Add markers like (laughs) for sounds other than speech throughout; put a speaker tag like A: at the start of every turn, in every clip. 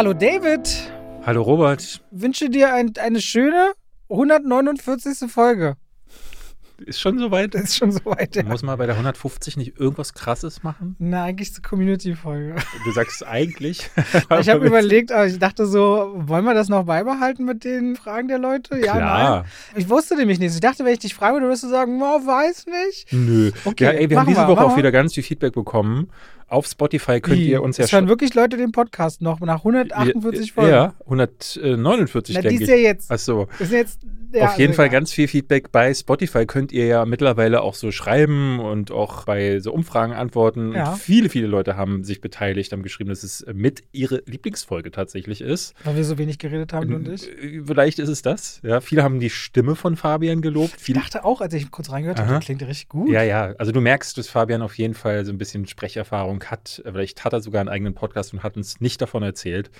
A: Hallo David,
B: Hallo Robert,
A: wünsche dir ein, eine schöne 149. Folge.
B: ist schon soweit?
A: Ist schon soweit. Ja.
B: Muss man bei der 150 nicht irgendwas Krasses machen?
A: Na, eigentlich ist die Community-Folge.
B: Du sagst eigentlich. (laughs)
A: Ich habe überlegt, aber ich dachte so, wollen wir das noch beibehalten mit den Fragen der Leute? Ja,
B: Klar.
A: nein. Ich wusste nämlich nicht. Ich dachte, wenn ich dich frage, du wirst du sagen, oh, weiß nicht.
B: Nö.
A: Okay,
B: ja, ey, wir haben diese
A: wir,
B: Woche auch wieder ganz viel Feedback bekommen. Auf Spotify könnt
A: Wie?
B: ihr uns ja
A: es hören wirklich Leute den Podcast noch nach 148 Folgen.
B: Ja, 149,
A: Na,
B: denke
A: die
B: ich.
A: ist ja jetzt.
B: Ach so.
A: Ist jetzt ja,
B: Auf jeden
A: also
B: Fall
A: egal.
B: ganz viel Feedback bei Spotify könnt ihr ja mittlerweile auch so schreiben und auch bei so Umfragen antworten.
A: Ja.
B: Und viele, viele Leute haben sich beteiligt, haben geschrieben, dass es mit ihre Lieblingsfolge tatsächlich ist.
A: Weil wir so wenig geredet haben, du und ich.
B: Äh, Vielleicht ist es das. Ja, viele haben die Stimme von Fabian gelobt.
A: Ich dachte auch, als ich kurz reingehört habe, klingt richtig gut.
B: ja, ja. Also du merkst, dass Fabian auf jeden Fall so ein bisschen Sprecherfahrung hat. Vielleicht hat er sogar einen eigenen Podcast und hat uns nicht davon erzählt.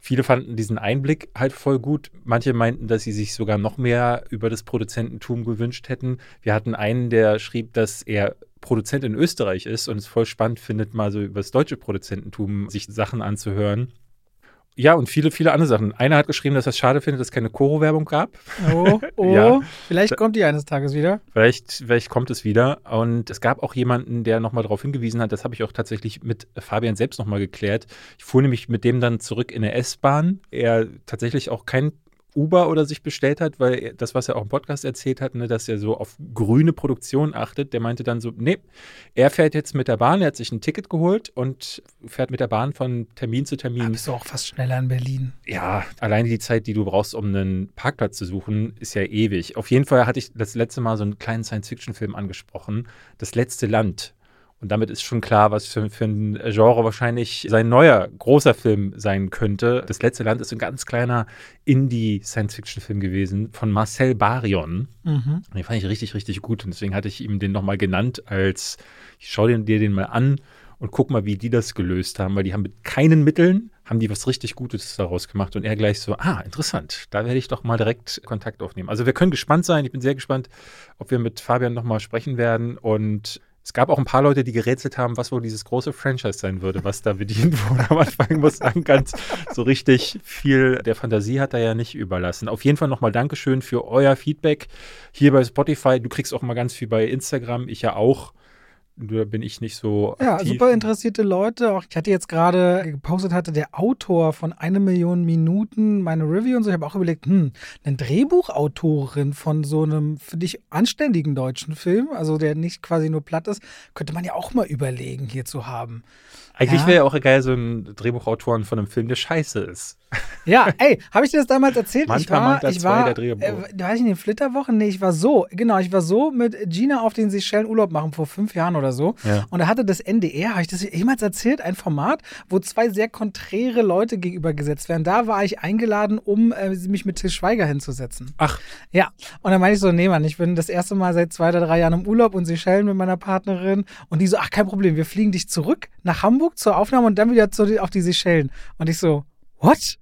B: Viele fanden diesen Einblick halt voll gut. Manche meinten, dass sie sich sogar noch mehr über das Produzententum gewünscht hätten. Wir hatten einen, der schrieb, dass er Produzent in Österreich ist und es voll spannend findet, mal so über das deutsche Produzententum sich Sachen anzuhören. Ja, und viele, viele andere Sachen. Einer hat geschrieben, dass er es schade findet, dass es keine Koro-Werbung gab.
A: Oh, (laughs) oh.
B: Ja.
A: Vielleicht kommt die eines Tages wieder.
B: Vielleicht, vielleicht kommt es wieder. Und es gab auch jemanden, der nochmal darauf hingewiesen hat, das habe ich auch tatsächlich mit Fabian selbst nochmal geklärt. Ich fuhr nämlich mit dem dann zurück in der S-Bahn. Er tatsächlich auch kein Uber oder sich bestellt hat, weil er, das, was er auch im Podcast erzählt hat, ne, dass er so auf grüne Produktion achtet, der meinte dann so, nee, er fährt jetzt mit der Bahn, er hat sich ein Ticket geholt und fährt mit der Bahn von Termin zu
A: Da
B: Termin.
A: bist du auch fast schneller in Berlin.
B: Ja, alleine die Zeit, die du brauchst, um einen Parkplatz zu suchen, ist ja ewig. Auf jeden Fall hatte ich das letzte Mal so einen kleinen Science-Fiction-Film angesprochen. Das letzte Land. Und damit ist schon klar, was für, für ein Genre wahrscheinlich sein neuer großer Film sein könnte. Das letzte Land ist ein ganz kleiner Indie-Science-Fiction-Film gewesen von Marcel Barion.
A: Mhm.
B: Den fand ich richtig, richtig gut. Und deswegen hatte ich ihm den nochmal genannt als, ich schau dir dir den mal an und guck mal, wie die das gelöst haben, weil die haben mit keinen Mitteln, haben die was richtig Gutes daraus gemacht. Und er gleich so, ah, interessant, da werde ich doch mal direkt Kontakt aufnehmen. Also wir können gespannt sein. Ich bin sehr gespannt, ob wir mit Fabian nochmal sprechen werden. Und es gab auch ein paar Leute, die gerätselt haben, was wohl dieses große Franchise sein würde, was da bedient (laughs) wurde. Am Anfang muss sagen, ganz so richtig viel der Fantasie hat er ja nicht überlassen. Auf jeden Fall nochmal Dankeschön für euer Feedback hier bei Spotify. Du kriegst auch mal ganz viel bei Instagram, ich ja auch. Da bin ich nicht so
A: Ja,
B: aktiv.
A: super interessierte Leute. Auch ich hatte jetzt gerade gepostet, hatte der Autor von eine Million Minuten meine Review und so. Ich habe auch überlegt, hm, eine Drehbuchautorin von so einem für dich anständigen deutschen Film, also der nicht quasi nur platt ist, könnte man ja auch mal überlegen, hier zu haben.
B: Eigentlich
A: Ja.
B: wäre ja auch geil, so ein Drehbuchautoren von einem Film, der scheiße ist. (laughs)
A: Ja, ey, habe ich dir das damals erzählt? ich
B: Manchmal
A: war,
B: Manta
A: ich war,
B: der Drehbuch.
A: äh, war ich in den Flitterwochen? Nee, ich war so, genau, ich war so mit Gina auf den Seychellen Urlaub machen vor fünf Jahren oder so.
B: Ja.
A: Und da hatte das NDR, habe ich das jemals erzählt, ein Format, wo zwei sehr konträre Leute gegenübergesetzt werden. Da war ich eingeladen, um äh, mich mit Til Schweiger hinzusetzen.
B: Ach,
A: Ja, und dann meinte ich so, nee, Mann, ich bin das erste Mal seit zwei oder drei Jahren im Urlaub und Seychellen mit meiner Partnerin. Und die so, ach, kein Problem, wir fliegen dich zurück nach Hamburg zur Aufnahme und dann wieder zu, auf die Seychellen. Und ich so, what?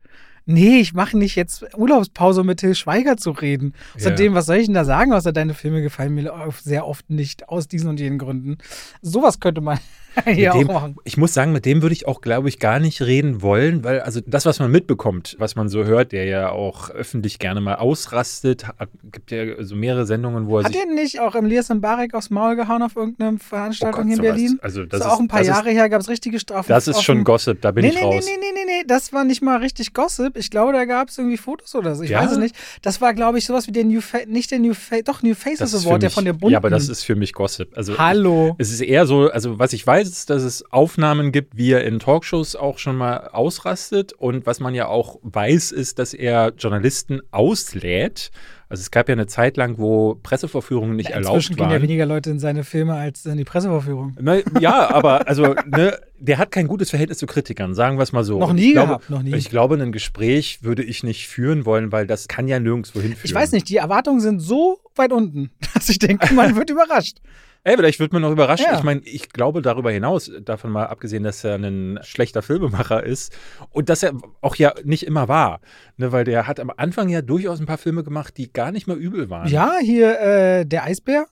A: Nee, ich mache nicht jetzt Urlaubspause, um mit Till Schweiger zu reden.
B: Ja.
A: Außerdem, was soll ich denn da sagen, außer deine Filme gefallen mir sehr oft nicht, aus diesen und jenen Gründen. Sowas könnte man (laughs) auch
B: dem, ich muss sagen, mit dem würde ich auch, glaube ich, gar nicht reden wollen, weil also das, was man mitbekommt, was man so hört, der ja auch öffentlich gerne mal ausrastet, hat, gibt ja so mehrere Sendungen, wo er
A: Hat
B: sich
A: er nicht auch Elias Mbarek aufs Maul gehauen auf irgendeiner Veranstaltung
B: Oh Gott,
A: hier in Berlin?
B: Also
A: Das
B: das
A: ist auch ein paar Jahre
B: Ist,
A: her, gab es richtige Strafen.
B: das ist schon Gossip, da bin
A: nee,
B: ich
A: nee,
B: raus.
A: Nee, nee, nee, nee, nee, das war nicht mal richtig Gossip. Ich glaube, da gab es irgendwie Fotos oder so. Ich
B: Ja?
A: weiß es nicht. Das war, glaube ich, sowas wie der New Face, nicht der New Face, doch New Faces Award, der von der bunten.
B: Ja, aber das ist für mich Gossip. Also
A: Hallo.
B: Es ist eher so, also was ich weiß, ist, dass es Aufnahmen gibt, wie er in Talkshows auch schon mal ausrastet. Und was man ja auch weiß, ist, dass er Journalisten auslädt. Also es gab ja eine Zeit lang, wo Pressevorführungen nicht
A: Inzwischen
B: erlaubt
A: gehen ja
B: waren.
A: weniger Leute in seine Filme als in die Pressevorführung.
B: Ne, ja, aber also, ne, der hat kein gutes Verhältnis zu Kritikern, sagen wir es mal so.
A: Noch nie
B: ich glaube,
A: gehabt, noch nie.
B: Ich glaube, ein Gespräch würde ich nicht führen wollen, weil das kann ja nirgendwo hinführen.
A: Ich weiß nicht, die Erwartungen sind so weit unten, (laughs) dass ich denke, man wird überrascht.
B: Ey, vielleicht wird man noch überrascht.
A: Ja.
B: Ich meine, ich glaube darüber hinaus, davon mal abgesehen, dass er ein schlechter Filmemacher ist und dass er auch ja nicht immer war. Ne, weil der hat am Anfang ja durchaus ein paar Filme gemacht, die gar nicht mal übel waren.
A: Ja, hier äh, der Eisbär,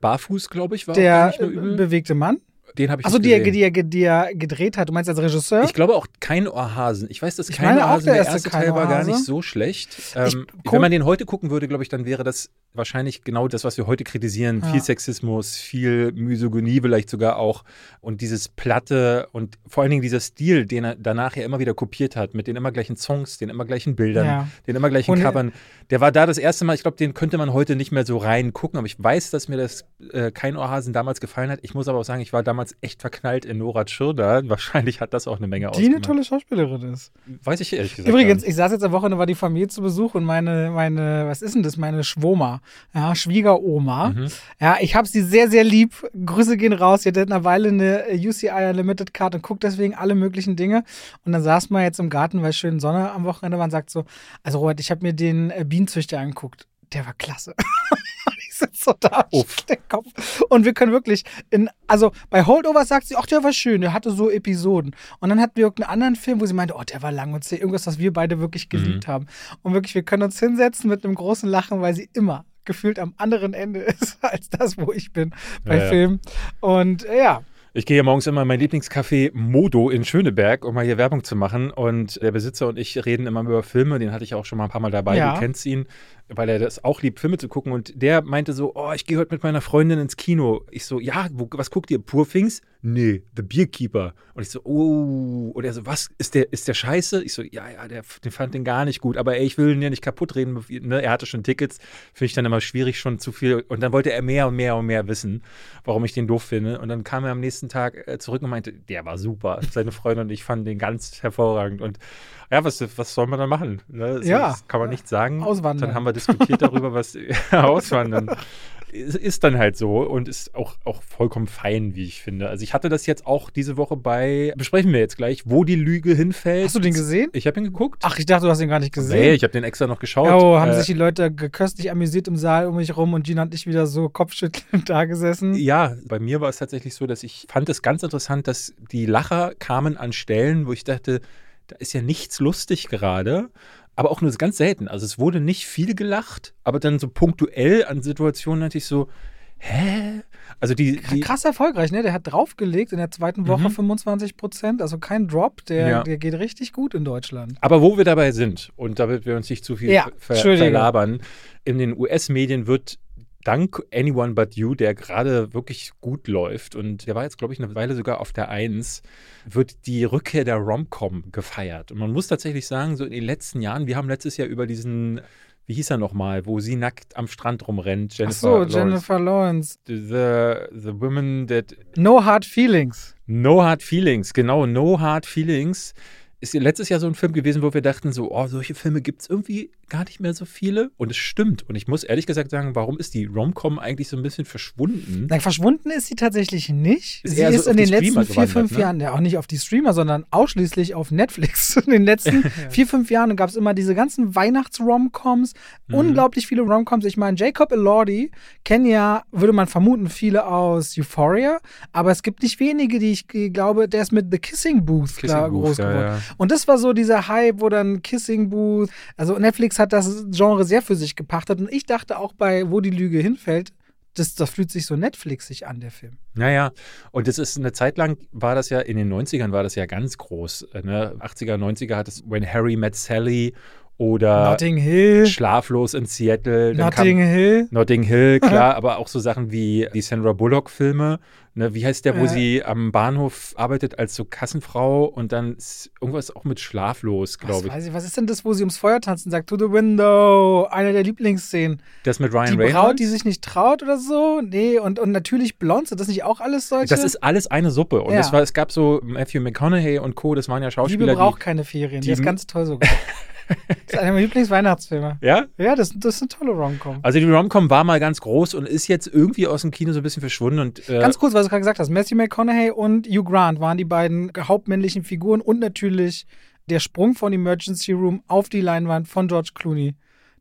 B: Barfuß, glaube ich, war
A: der
B: nicht
A: äh,
B: mal übel.
A: bewegte Mann.
B: Den habe ich
A: Achso, die, er-
B: gesehen.
A: die, er- die er gedreht hat. Du meinst als Regisseur?
B: Ich glaube auch kein Ohrhasen. Ich weiß, dass kein Ohrhasen,
A: der
B: der
A: erste
B: Teil war gar nicht so schlecht. Ähm, wenn man den heute gucken würde, glaube ich, dann wäre das wahrscheinlich genau das, was wir heute kritisieren.
A: Ja.
B: Viel Sexismus, viel Misogynie vielleicht sogar auch und dieses Platte und vor allen Dingen dieser Stil, den er danach ja immer wieder kopiert hat, mit den immer gleichen Songs, den immer gleichen Bildern,
A: Ja.
B: den immer gleichen
A: Und-
B: Covern. Der war da das erste Mal, ich glaube, den könnte man heute nicht mehr so reingucken, aber ich weiß, dass mir das äh, kein Ohrhasen damals gefallen hat. Ich muss aber auch sagen, ich war damals echt verknallt in Nora Tschirner. Wahrscheinlich hat das auch eine Menge
A: die eine
B: ausgemacht.
A: tolle Schauspielerin ist.
B: Weiß ich ehrlich gesagt.
A: Übrigens, ich saß jetzt am Wochenende, war die Familie zu Besuch und meine, meine, was ist denn das? Meine Schwoma, ja, Schwiegeroma.
B: Mhm.
A: Ja, ich habe sie sehr, sehr lieb. Grüße gehen raus. Sie hat eine Weile eine äh, UCI Unlimited Card und guckt deswegen alle möglichen Dinge. Und dann saß man jetzt im Garten, weil schön Sonne am Wochenende war und sagt so, also Robert, ich habe mir den äh, Bienenzüchter angeguckt. Der war klasse. (laughs) ich sitze so da, der Kopf. Und wir können wirklich in, also bei Holdovers sagt sie, ach, der war schön, der hatte so Episoden. Und dann hatten wir irgendeinen anderen Film, wo sie meinte, oh, der war lang und zäh, irgendwas, was wir beide wirklich geliebt haben. Und wirklich, wir können uns hinsetzen mit einem großen Lachen, weil sie immer gefühlt am anderen Ende (laughs) ist als das, wo ich bin bei
B: Ja.
A: Filmen. Und äh, ja,
B: Ich gehe ja morgens immer in mein Lieblingscafé Modo in Schöneberg, um mal hier Werbung zu machen. Und der Besitzer und ich reden immer über Filme. Den hatte ich auch schon mal ein paar Mal dabei.
A: Ja.
B: Du kennst ihn, weil er das auch liebt, Filme zu gucken. Und der meinte so: Oh, ich gehe heute mit meiner Freundin ins Kino. Ich so: Ja, wo, was guckt ihr? Poor Things? Nee, The Beerkeeper. Und ich so: Oh. Und er so: Was? Ist der, ist der scheiße? Ich so: Ja, ja, der, der fand den gar nicht gut. Aber ey, ich will ihn ja nicht kaputt reden. Ne? Er hatte schon Tickets. Finde ich dann immer schwierig, schon zu viel. Und dann wollte er mehr und mehr und mehr wissen, warum ich den doof finde. Und dann kam er am nächsten Tag äh, zurück und meinte, der war super. Seine Freundin und ich fanden den ganz hervorragend. Und ja, was, was soll man da machen? Ne? So,
A: Ja.
B: Das kann man nicht sagen.
A: Auswandern.
B: Dann haben wir diskutiert darüber, was (laughs) auswandern. Ist, ist dann halt so und ist auch, auch vollkommen fein, wie ich finde. Also ich hatte das jetzt auch diese Woche bei, besprechen wir jetzt gleich, wo die Lüge hinfällt.
A: hast du den gesehen?
B: Ich habe ihn geguckt.
A: Ach, ich dachte, du hast ihn gar nicht gesehen.
B: nee, ich habe den extra noch geschaut.
A: Oh, haben
B: Äh,
A: sich die Leute köstlich amüsiert im Saal um mich rum und Gina und ich wieder so kopfschüttelnd (laughs) da gesessen.
B: Ja, bei mir war es tatsächlich so, dass ich fand es ganz interessant, dass die Lacher kamen an Stellen, wo ich dachte, da ist ja nichts lustig gerade, aber auch nur ganz selten. Also es wurde nicht viel gelacht, aber dann so punktuell an Situationen hatte ich so, hä? Also die, die
A: Krass erfolgreich, ne? Der hat draufgelegt in der zweiten Woche
B: Mhm.
A: 25 Prozent, also kein Drop. Der,
B: Ja.
A: der geht richtig gut in Deutschland.
B: Aber wo wir dabei sind, und damit wir uns nicht zu viel
A: Ja,
B: ver verlabern, in den US-Medien wird dank Anyone But You, der gerade wirklich gut läuft, und der war jetzt, glaube ich, eine Weile sogar auf der Eins, wird die Rückkehr der Rom-Com gefeiert. Und man muss tatsächlich sagen, so in den letzten Jahren, wir haben letztes Jahr über diesen, wie hieß er nochmal, wo sie nackt am Strand rumrennt,
A: Ach
B: Jennifer
A: so,
B: Lawrence.
A: Jennifer Lawrence.
B: The, the Women That
A: No Hard Feelings.
B: No Hard Feelings, genau, No Hard Feelings. Ist letztes Jahr so ein Film gewesen, wo wir dachten, so, oh, solche Filme gibt es irgendwie gar nicht mehr so viele. Und es stimmt. Und ich muss ehrlich gesagt sagen, warum ist die Rom-Com eigentlich so ein bisschen verschwunden?
A: Nein, verschwunden ist sie tatsächlich nicht.
B: Ist
A: sie
B: so
A: ist
B: auf
A: in den letzten
B: Streamer
A: vier,
B: gewandert,
A: fünf
B: ne?
A: Jahren, ja auch nicht auf die Streamer, sondern ausschließlich auf Netflix. (laughs) In den letzten (laughs) vier, fünf Jahren gab es immer diese ganzen Weihnachts-Romcoms,
B: Mhm.
A: unglaublich viele Romcoms. Ich meine, Jacob Elordi kennen ja, würde man vermuten, viele aus Euphoria, aber es gibt nicht wenige, die ich glaube, der ist mit The Kissing Booth,
B: Kissing
A: klar,
B: Booth,
A: groß
B: ja,
A: geworden.
B: ja.
A: Und das war so dieser Hype, wo dann Kissing Booth, also Netflix hat das Genre sehr für sich gepachtet und ich dachte auch bei Wo die Lüge hinfällt, das, das fühlt sich so Netflixig an, der Film.
B: Naja, und das ist eine Zeit lang, war das ja, in den 90ern war das ja ganz groß. äh, Ne? 80er, 90er hat es When Harry Met Sally oder
A: Notting Hill,
B: Schlaflos in Seattle. Dann
A: Notting Hill.
B: Notting Hill, (laughs) klar, aber auch so Sachen wie die Sandra Bullock-Filme. Ne, wie heißt der, wo
A: Äh.
B: sie am Bahnhof arbeitet als so Kassenfrau und dann irgendwas auch mit Schlaflos, glaube ich.
A: weiß ich, was ist denn das, wo sie ums Feuer tanzen, sagt, to the window, eine der Lieblingsszenen.
B: Das mit Ryan
A: Die
B: Reynolds.
A: Braut, die sich nicht traut oder so? Nee, und, und natürlich blond, sind das nicht auch alles solche?
B: das ist alles eine Suppe. Und
A: Ja.
B: es, war, es gab so Matthew McConaughey und Co., das waren ja
A: Liebe
B: Schauspieler,
A: braucht
B: die.
A: keine Ferien, die,
B: die-
A: ist ganz toll sogar. (laughs) das ist einer meiner Lieblingsweihnachtsfilme.
B: Ja?
A: Ja, das, das ist eine tolle Romcom.
B: Also die Romcom war mal ganz groß und ist jetzt irgendwie aus dem Kino so ein bisschen verschwunden. Und, äh,
A: Ganz kurz, was du gerade gesagt hast. Matthew McConaughey und Hugh Grant waren die beiden hauptmännlichen Figuren und natürlich der Sprung von Emergency Room auf die Leinwand von George Clooney.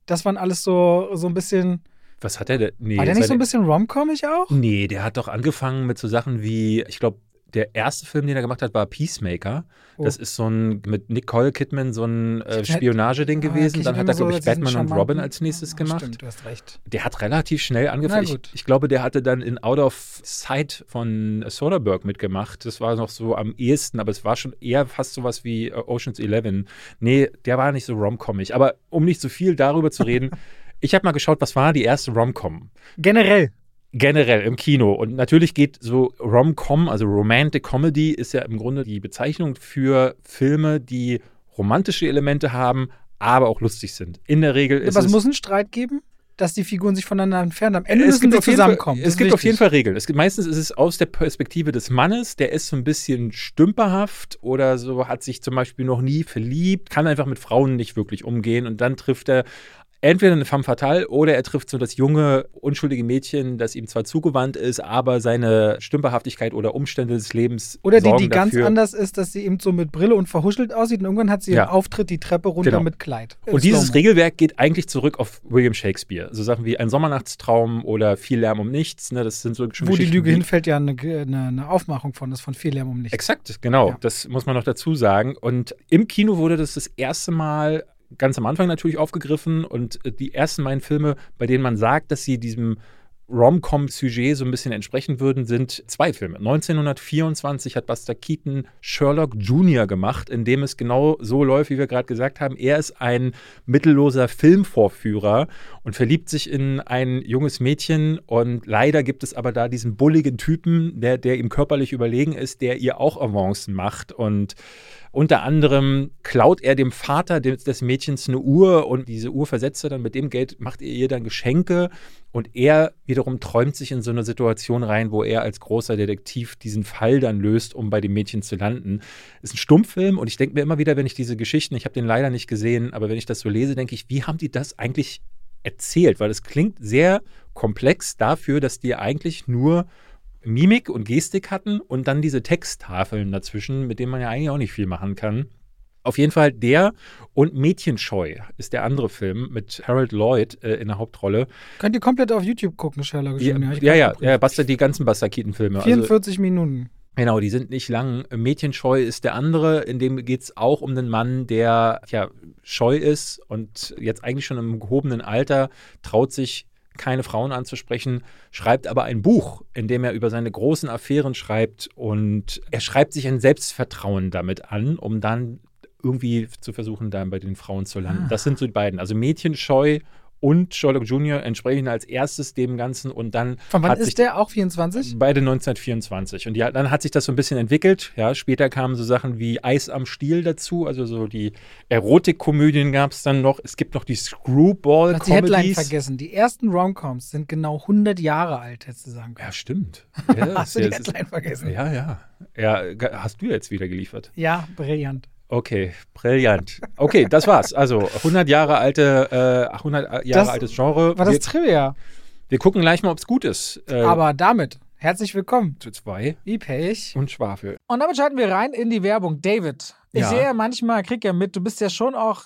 A: Das waren alles so, so ein bisschen.
B: was hat er denn? Nee,
A: war der nicht so ein bisschen romcomig auch?
B: Nee, der hat doch angefangen mit so Sachen wie, ich glaube, der erste Film, den er gemacht hat, war Peacemaker.
A: Oh.
B: Das ist so ein mit Nicole Kidman so ein äh, Spionageding
A: Ah,
B: gewesen.
A: okay,
B: Dann hat er, glaube
A: immer
B: ich,
A: so
B: Batman und Robin als nächstes
A: Ah,
B: gemacht.
A: Stimmt, du hast recht.
B: Der hat relativ schnell angefangen. Ich, ich glaube, der hatte dann in Out of Sight von Soderbergh mitgemacht. Das war noch so am ehesten, aber es war schon eher fast sowas wie äh, Ocean's Eleven. Nee, der war nicht so romcommig. Aber um nicht so viel darüber zu reden, (laughs) ich habe mal geschaut, was war die erste Romcom?
A: Generell.
B: Generell im Kino. Und natürlich geht so Rom-Com, also Romantic Comedy, ist ja im Grunde die Bezeichnung für Filme, die romantische Elemente haben, aber auch lustig sind. In der Regel ist
A: Aber es muss einen Streit geben, dass die Figuren sich voneinander entfernen. Am Ende
B: es
A: müssen sie
B: auf Fall,
A: zusammenkommen. Das
B: es gibt auf
A: wichtig.
B: jeden Fall Regeln. Es gibt, meistens ist es aus der Perspektive des Mannes, der ist so ein bisschen stümperhaft oder so, hat sich zum Beispiel noch nie verliebt, kann einfach mit Frauen nicht wirklich umgehen und dann trifft er entweder eine femme fatale oder er trifft so das junge, unschuldige Mädchen, das ihm zwar zugewandt ist, aber seine Stümperhaftigkeit oder Umstände des Lebens
A: Oder die, die ganz
B: dafür.
A: anders ist, dass sie eben so mit Brille und verhuschelt aussieht und irgendwann hat sie
B: Ja.
A: ihren Auftritt die Treppe runter
B: Genau.
A: mit Kleid.
B: Und dieses. Regelwerk geht eigentlich zurück auf William Shakespeare. So Sachen wie Ein Sommernachtstraum oder Viel Lärm um nichts. Ne? Das sind so schon
A: Wo die Lüge hinfällt, ja eine, eine, eine Aufmachung von ist, von viel Lärm um nichts.
B: Exakt, genau.
A: Ja.
B: Das muss man noch dazu sagen. Und im Kino wurde das das erste Mal ganz am Anfang natürlich aufgegriffen und äh, die ersten beiden Filme, bei denen man sagt, dass sie diesem Rom-Com-Sujet so ein bisschen entsprechen würden, sind zwei Filme. 1924 hat Buster Keaton Sherlock Jr. gemacht, in dem es genau so läuft, wie wir gerade gesagt haben. Er ist ein mittelloser Filmvorführer und verliebt sich in ein junges Mädchen und leider gibt es aber da diesen bulligen Typen, der, der ihm körperlich überlegen ist, der ihr auch Avancen macht und unter anderem klaut er dem Vater des, des Mädchens eine Uhr und diese Uhr versetzt er dann mit dem Geld, macht er ihr dann Geschenke und er wiederum träumt sich in so eine Situation rein, wo er als großer Detektiv diesen Fall dann löst, um bei dem Mädchen zu landen. Ist ein Stummfilm und ich denke mir immer wieder, wenn ich diese Geschichten, ich habe den leider nicht gesehen, aber wenn ich das so lese, denke ich, wie haben die das eigentlich erzählt? Weil es klingt sehr komplex dafür, dass die eigentlich nur Mimik und Gestik hatten und dann diese Texttafeln dazwischen, mit denen man ja eigentlich auch nicht viel machen kann. Auf jeden Fall der und Mädchenscheu ist der andere Film mit Harold Lloyd äh, in der Hauptrolle.
A: Könnt ihr komplett auf YouTube gucken, Sherlock.
B: Ja, ja, ja, ja Buster, die ganzen Buster Keaton-Filme. Also,
A: 44 Minuten.
B: genau, die sind nicht lang. Mädchenscheu ist der andere, in dem geht es auch um einen Mann, der ja scheu ist und jetzt eigentlich schon im gehobenen Alter traut sich keine Frauen anzusprechen, schreibt aber ein Buch, in dem er über seine großen Affären schreibt und er schreibt sich ein Selbstvertrauen damit an, um dann irgendwie zu versuchen, da bei den Frauen zu landen.
A: Ah.
B: Das sind so die beiden. Also Mädchenscheu und Sherlock Jr. entsprechen als erstes dem Ganzen und dann
A: Von wann ist der? Auch 24?
B: Beide 1924. Und ja, dann hat sich das so ein bisschen entwickelt. Ja, später kamen so Sachen wie Eis am Stiel dazu. Also so die Erotikkomödien gab es dann noch. Es gibt noch die
A: Du hast die Headline vergessen. Die ersten Romcoms sind genau 100 Jahre alt, hättest du sagen können.
B: Ja, stimmt. (laughs) Ja,
A: hast du die Headline vergessen?
B: ja, ja. Ja, hast du jetzt wieder geliefert.
A: Ja, brillant.
B: Okay, brillant. Okay, das war's. Also 100 Jahre alte, äh, 100 Jahre
A: Das
B: altes Genre.
A: War das
B: wir,
A: Trivia?
B: wir gucken gleich mal, ob es gut ist. Äh,
A: Aber damit, herzlich willkommen.
B: zu zwei
A: Wie Pech.
B: und Schwafel.
A: Und damit schalten wir rein in die Werbung. David, ich
B: Ja.
A: sehe ja manchmal, krieg ja mit, du bist ja schon auch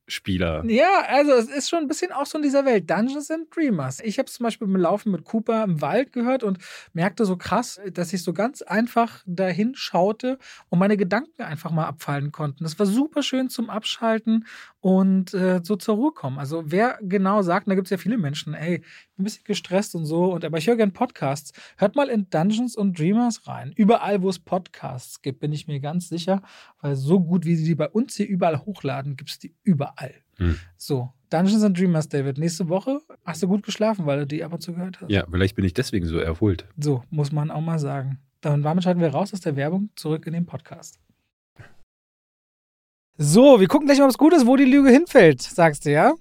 B: Spieler.
A: Ja, also es ist schon ein bisschen auch so in dieser Welt. Dungeons and Dreamers. Ich habe zum Beispiel beim Laufen mit Cooper im Wald gehört und merkte so krass, dass ich so ganz einfach dahin schaute und meine Gedanken einfach mal abfallen konnten. Das war super schön zum Abschalten und äh, so zur Ruhe kommen. Also wer genau sagt, da gibt es ja viele Menschen, ey, ein bisschen gestresst und so, und aber ich höre gerne Podcasts. Hört mal in Dungeons and Dreamers rein. Überall, wo es Podcasts gibt, bin ich mir ganz sicher, weil so gut, wie sie die bei uns hier überall hochladen, gibt es die überall.
B: Hm.
A: So, Dungeons and Dreamers, David. Nächste Woche hast du gut geschlafen, weil du die ab und zu gehört hast.
B: Ja, vielleicht bin ich deswegen so erholt.
A: So, muss man auch mal sagen. Dann damit schalten wir raus aus der Werbung zurück in den Podcast. So, wir gucken gleich mal, was gut ist, wo die Lüge hinfällt, sagst du, ja?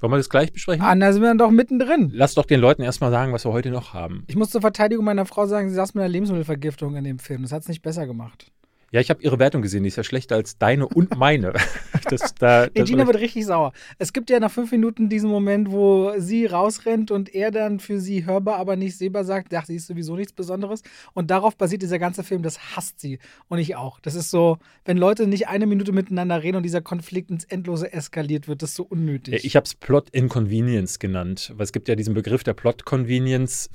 B: Wollen wir das gleich besprechen?
A: Ah, da sind wir dann doch mittendrin.
B: Lass doch den Leuten erstmal sagen, was wir heute noch haben.
A: Ich muss zur Verteidigung meiner Frau sagen, sie saß mit einer Lebensmittelvergiftung in dem Film. Das hat es nicht besser gemacht.
B: Ja, ich habe ihre Wertung gesehen, die ist ja schlechter als deine und meine. (laughs) das, da, das
A: Gina wird richtig sauer. Es gibt ja nach fünf Minuten diesen Moment, wo sie rausrennt und er dann für sie hörbar, aber nicht sehbar sagt, ach, sie ist sowieso nichts Besonderes. Und darauf basiert dieser ganze Film, das hasst sie. Und ich auch. Das ist so, wenn Leute nicht eine Minute miteinander reden und dieser Konflikt ins Endlose eskaliert wird, das ist so unnötig.
B: Ich habe es Plot Inconvenience genannt, weil es gibt ja diesen Begriff der Plot Convenience,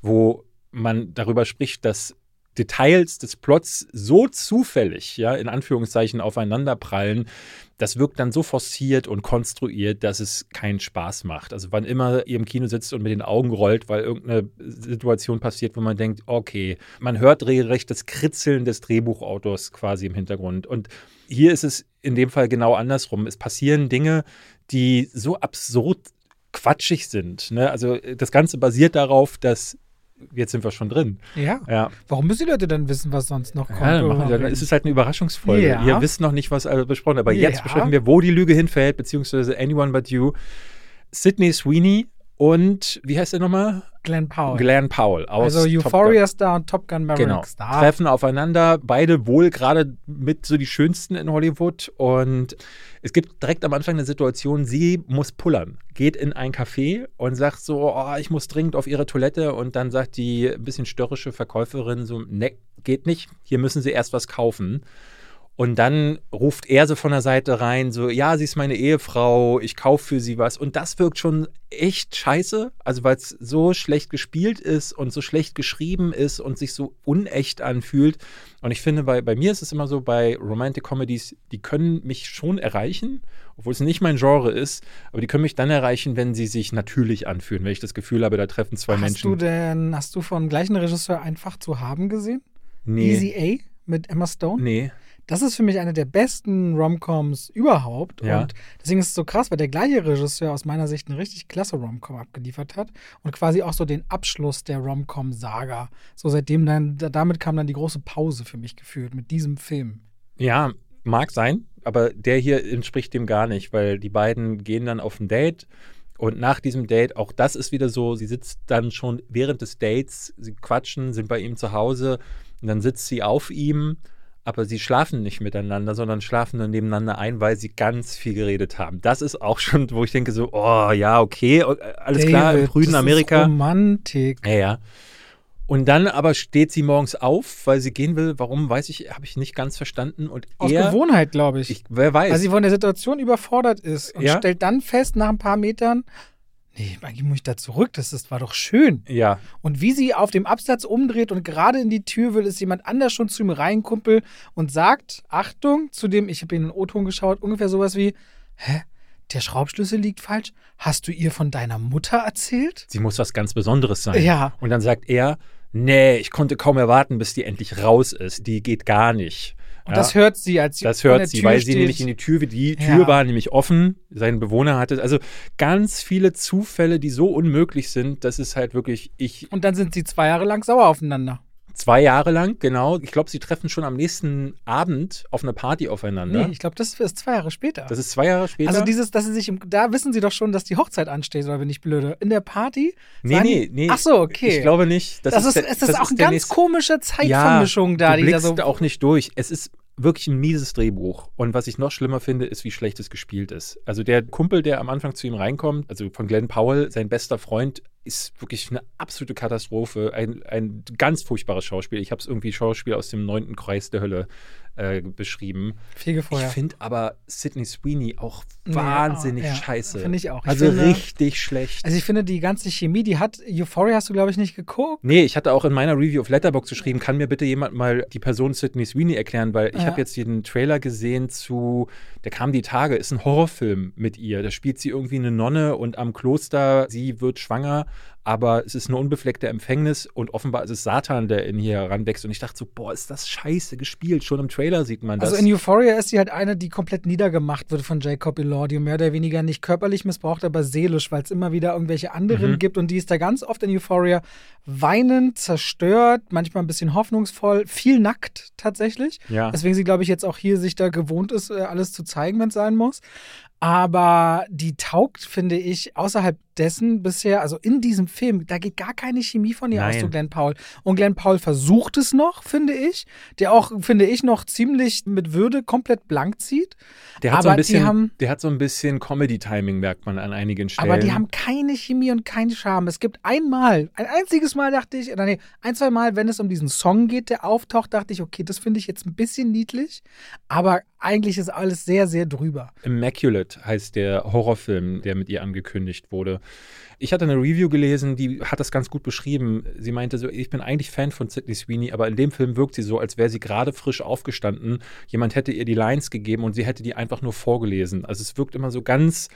B: wo man darüber spricht, dass Details des Plots so zufällig, ja, in Anführungszeichen aufeinanderprallen, das wirkt dann so forciert und konstruiert, dass es keinen Spaß macht. Also wann immer ihr im Kino sitzt und mit den Augen rollt, weil irgendeine Situation passiert, wo man denkt, okay, man hört regelrecht das Kritzeln des Drehbuchautors quasi im Hintergrund. Und hier ist es in dem Fall genau andersrum. Es passieren Dinge, die so absurd quatschig sind. Ne? Also das Ganze basiert darauf, dass jetzt sind wir schon drin.
A: Ja.
B: Ja.
A: Warum müssen die Leute dann wissen, was sonst noch kommt?
B: Ja, dann, machen, dann
A: wenn-
B: ist es halt eine Überraschungsfolge.
A: Ja.
B: Ihr wisst noch nicht, was besprochen aber jetzt
A: Ja.
B: besprechen wir, wo die Lüge hinfällt, beziehungsweise Anyone But You. Sydney Sweeney und, wie heißt der nochmal?
A: Glenn Powell.
B: Glenn Powell aus
A: also Euphoria Star und Top Gun
B: Gun.
A: Maverick
B: Genau.
A: Star.
B: Treffen aufeinander, beide wohl gerade mit so die schönsten in Hollywood. Und es gibt direkt am Anfang eine Situation, sie muss pullern, geht in ein Café und sagt so, oh, ich muss dringend auf ihre Toilette. Und dann sagt die ein bisschen störrische Verkäuferin so, ne, geht nicht, hier müssen sie erst was kaufen. Und dann ruft er so von der Seite rein, so, ja, sie ist meine Ehefrau, ich kaufe für sie was. Und das wirkt schon echt scheiße, also weil es so schlecht gespielt ist und so schlecht geschrieben ist und sich so unecht anfühlt. Und ich finde, bei, bei mir ist es immer so, bei Romantic Comedies, die können mich schon erreichen, obwohl es nicht mein Genre ist, aber die können mich dann erreichen, wenn sie sich natürlich anfühlen, wenn ich das Gefühl habe, da treffen zwei
A: hast
B: Menschen.
A: du denn, hast du vom gleichen Regisseur einfach zu haben gesehen?
B: nee.
A: Easy A mit Emma Stone?
B: Nee.
A: Das ist für mich eine der besten Romcoms überhaupt.
B: Ja.
A: Und deswegen ist es so krass, weil der gleiche Regisseur aus meiner Sicht eine richtig klasse Romcom abgeliefert hat und quasi auch so den Abschluss der Romcom-Saga. So seitdem dann, da- damit kam dann die große Pause für mich gefühlt mit diesem Film.
B: Ja, mag sein, aber der hier entspricht dem gar nicht, weil die beiden gehen dann auf ein Date und nach diesem Date, auch das ist wieder so, sie sitzt dann schon während des Dates, sie quatschen, sind bei ihm zu Hause und dann sitzt sie auf ihm, aber sie schlafen nicht miteinander, sondern schlafen nur nebeneinander ein, weil sie ganz viel geredet haben. Das ist auch schon, wo ich denke so, oh ja, okay, äh, alles klar, im
A: David,
B: prüden
A: das
B: Amerika.
A: Ist Romantik.
B: Ja, ja. Und dann aber steht sie morgens auf, weil sie gehen will. Warum, weiß ich, habe ich nicht ganz verstanden. Und
A: Aus
B: er,
A: Gewohnheit, glaube ich.
B: ich, wer weiß.
A: Weil sie von der Situation überfordert ist und
B: Ja.
A: stellt dann fest, nach ein paar Metern, nee, eigentlich muss ich da zurück, das, das war doch schön.
B: ja,
A: Und wie sie auf dem Absatz umdreht und gerade in die Tür will, ist jemand anders schon zu ihm reinkumpel und sagt, Achtung, zu dem, ich habe in den O-Ton geschaut, ungefähr sowas wie, hä, der Schraubschlüssel liegt falsch? Hast du ihr von deiner Mutter erzählt?
B: sie muss was ganz Besonderes sein.
A: Ja.
B: Und dann sagt er, nee, ich konnte kaum erwarten, bis die endlich raus ist. Die geht gar nicht.
A: Und
B: ja,
A: das hört sie, als sie
B: das hört sie,
A: Tür
B: weil
A: steht.
B: sie nämlich in die Tür, die
A: Ja.
B: Tür war nämlich offen, sein Bewohner hatte, also ganz viele Zufälle, die so unmöglich sind, dass es halt wirklich, ich,
A: Und dann sind sie zwei Jahre lang sauer aufeinander.
B: Zwei Jahre lang, genau, ich glaube, sie treffen schon am nächsten Abend auf einer Party aufeinander.
A: Nee, ich glaube, das ist zwei Jahre später.
B: Das ist zwei Jahre später.
A: also dieses, dass sie sich, im, da wissen sie doch schon, dass die Hochzeit ansteht, oder bin ich blöde? In der Party?
B: nee, nee, nee.
A: Ach so, okay.
B: Ich glaube nicht.
A: das, ist,
B: der-
A: es ist
B: das
A: auch eine
B: der
A: ganz
B: nächste-
A: komische Zeitvermischung da,
B: du
A: die da
B: blickst
A: so.
B: auch nicht durch. Es ist wirklich ein mieses Drehbuch. Und was ich noch schlimmer finde, ist, wie schlecht es gespielt ist. Also der Kumpel, der am Anfang zu ihm reinkommt, also von Glenn Powell, sein bester Freund, ist wirklich eine absolute Katastrophe. Ein, ein ganz furchtbares Schauspiel. Ich habe es irgendwie Schauspiel aus dem neunten Kreis der Hölle äh, beschrieben.
A: Fege vorher.
B: Ich finde aber Sidney Sweeney auch wahnsinnig
A: ja,
B: scheiße.
A: Finde ich auch. Ich
B: also
A: finde,
B: richtig schlecht.
A: Also ich finde die ganze Chemie, die hat Euphoria hast du glaube ich nicht geguckt.
B: Nee, ich hatte auch in meiner Review auf Letterbox geschrieben, kann mir bitte jemand mal die Person Sidney Sweeney erklären, weil ich
A: Ja.
B: habe jetzt den Trailer gesehen zu, der kam die Tage, ist ein Horrorfilm mit ihr. Da spielt sie irgendwie eine Nonne und am Kloster, sie wird schwanger, aber es ist eine unbefleckte Empfängnis und offenbar ist es Satan, der in hier heranwächst. Und ich dachte so, boah, ist das scheiße gespielt. Schon im Trailer sieht man das.
A: Also in Euphoria ist sie halt eine, die komplett niedergemacht wird von Jacob Elordi und mehr oder weniger nicht körperlich missbraucht, aber seelisch, weil es immer wieder irgendwelche anderen
B: Mhm.
A: gibt und die ist da ganz oft in Euphoria weinend, zerstört, manchmal ein bisschen hoffnungsvoll, viel nackt tatsächlich.
B: ja.
A: Deswegen sie, glaube ich, jetzt auch hier sich da gewohnt ist, äh, alles zu zeigen, wenn es sein muss. Aber die taugt, finde ich, außerhalb dessen bisher, also in diesem Film, da geht gar keine Chemie von ihr aus
B: Nein.
A: zu Glenn Powell. Und Glenn Powell versucht es noch, finde ich, der auch, finde ich, noch ziemlich mit Würde komplett blank zieht.
B: Der hat so
A: aber
B: ein
A: die
B: bisschen,
A: haben-
B: der hat so ein bisschen Comedy-Timing, merkt man an einigen Stellen.
A: Aber die haben keine Chemie und keinen Charme. Es gibt einmal, ein einziges Mal dachte ich, oder nee, ein, zwei Mal, wenn es um diesen Song geht, der auftaucht, dachte ich, okay, das finde ich jetzt ein bisschen niedlich. Aber eigentlich ist alles sehr, sehr drüber.
B: Immaculate heißt der Horrorfilm, der mit ihr angekündigt wurde. Ich hatte eine Review gelesen, die hat das ganz gut beschrieben. Sie meinte so, ich bin eigentlich Fan von Sydney Sweeney, aber in dem Film wirkt sie so, als wäre sie gerade frisch aufgestanden. Jemand hätte ihr die Lines gegeben und sie hätte die einfach nur vorgelesen. Also es wirkt immer so ganz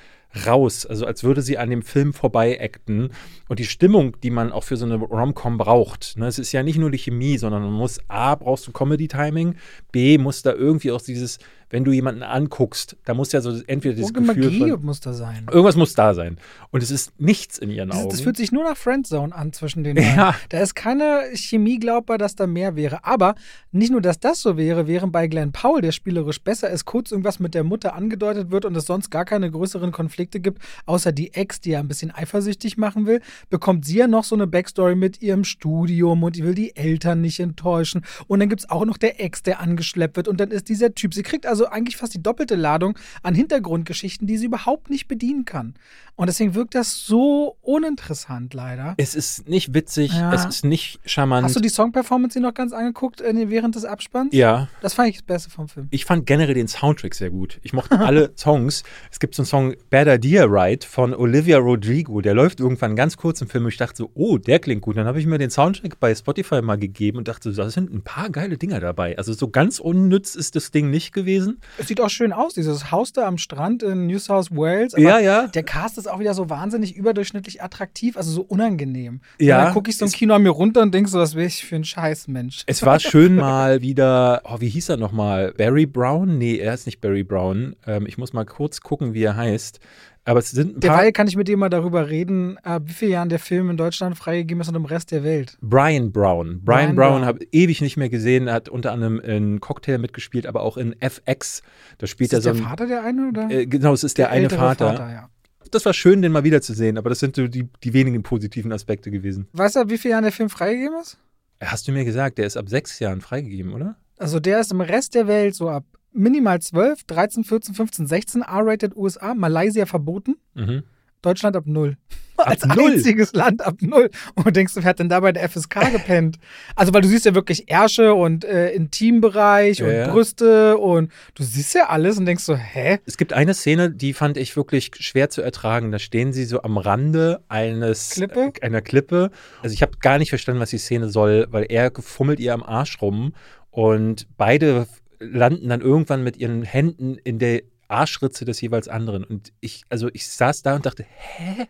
B: raus, also als würde sie an dem Film vorbei acten. Und die Stimmung, die man auch für so eine Rom-Com braucht, ne, es ist ja nicht nur die Chemie, sondern man muss A, brauchst du Comedy-Timing, B, muss da irgendwie auch dieses, wenn du jemanden anguckst, da muss ja so entweder dieses
A: Irgendeine
B: Gefühl
A: Magie
B: von,
A: muss da sein.
B: Irgendwas muss da sein. Und es ist nichts in ihren
A: Das,
B: Augen.
A: das fühlt sich nur nach Friendzone an zwischen den beiden. (laughs)
B: Ja.
A: Da ist keine Chemie glaubbar, dass da mehr wäre. Aber nicht nur, dass das so wäre, während bei Glenn Powell, der spielerisch besser ist, kurz irgendwas mit der Mutter angedeutet wird und es sonst gar keine größeren Konflikte gibt, außer die Ex, die ja ein bisschen eifersüchtig machen will, bekommt sie ja noch so eine Backstory mit ihrem Studium und die will die Eltern nicht enttäuschen. Und dann gibt es auch noch der Ex, der angeschleppt wird und dann ist dieser Typ. Sie kriegt also eigentlich fast die doppelte Ladung an Hintergrundgeschichten, die sie überhaupt nicht bedienen kann. Und deswegen wirkt das so uninteressant leider.
B: es ist nicht witzig,
A: Ja.
B: es ist nicht charmant.
A: Hast du die Song-Performance noch ganz angeguckt äh, während des Abspanns?
B: ja.
A: Das fand ich das Beste vom Film.
B: Ich fand generell den Soundtrack sehr gut. Ich mochte alle (laughs) Songs. Es gibt so einen Song Bad Idea Right von Olivia Rodrigo. Der läuft irgendwann ganz kurz im Film ich dachte so, oh, der klingt gut. Dann habe ich mir den Soundtrack bei Spotify mal gegeben und dachte so, da sind ein paar geile Dinger dabei. Also so ganz unnütz ist das Ding nicht gewesen.
A: Es sieht auch schön aus, dieses Haus da am Strand in New South Wales. Aber
B: Ja, ja.
A: Der Cast ist auch wieder so wahnsinnig überdurchschnittlich attraktiv, also so unangenehm.
B: Ja,
A: Und dann gucke ich so im
B: es-
A: Kino an mir runter und denke so, was wäre ich für ein Scheißmensch.
B: Es war (laughs) schön mal wieder, oh, wie hieß er nochmal? Barry Brown? Nee, er ist nicht Barry Brown. Ähm, ich muss mal kurz gucken, wie er heißt. Aber es sind ein paar.
A: Derweil kann ich mit dir mal darüber reden, ab wie vielen Jahren der Film in Deutschland freigegeben ist und im Rest der Welt.
B: Brian Brown. Brian,
A: Brian
B: Brown,
A: Brown.
B: habe ewig nicht mehr gesehen. Er hat unter anderem in Cocktail mitgespielt, aber auch in FX. Da spielt
A: Ist
B: er
A: das
B: so
A: der. Vater der eine oder?
B: Äh, genau, es ist der, eine
A: ältere
B: Vater.
A: ja.
B: Das war schön, den mal wiederzusehen, aber das sind so die, die wenigen positiven Aspekte gewesen.
A: Weißt du, ab wie vielen Jahren der Film freigegeben ist?
B: Hast du mir gesagt, der ist ab sechs Jahren freigegeben, oder?
A: Also der ist im Rest der Welt so ab minimal 12, 13, 14, 15, 16 R-rated USA, Malaysia verboten,
B: Mhm.
A: Deutschland ab 0.
B: Ab
A: Als
B: null?
A: einziges Land ab 0. Und du denkst, wer hat denn da bei der FSK gepennt? Also, weil du siehst ja wirklich Ärsche und äh, Intimbereich
B: Ja,
A: und
B: ja.
A: Brüste und du siehst ja alles und denkst so, hä?
B: Es gibt eine Szene, die fand ich wirklich schwer zu ertragen. Da stehen sie so am Rande eines
A: Klippe?
B: äh, einer Klippe. Also ich habe gar nicht verstanden, was die Szene soll, weil er fummelt ihr am Arsch rum und beide landen dann irgendwann mit ihren Händen in der Arschritze des jeweils anderen. Und ich, also ich saß da und dachte, hä?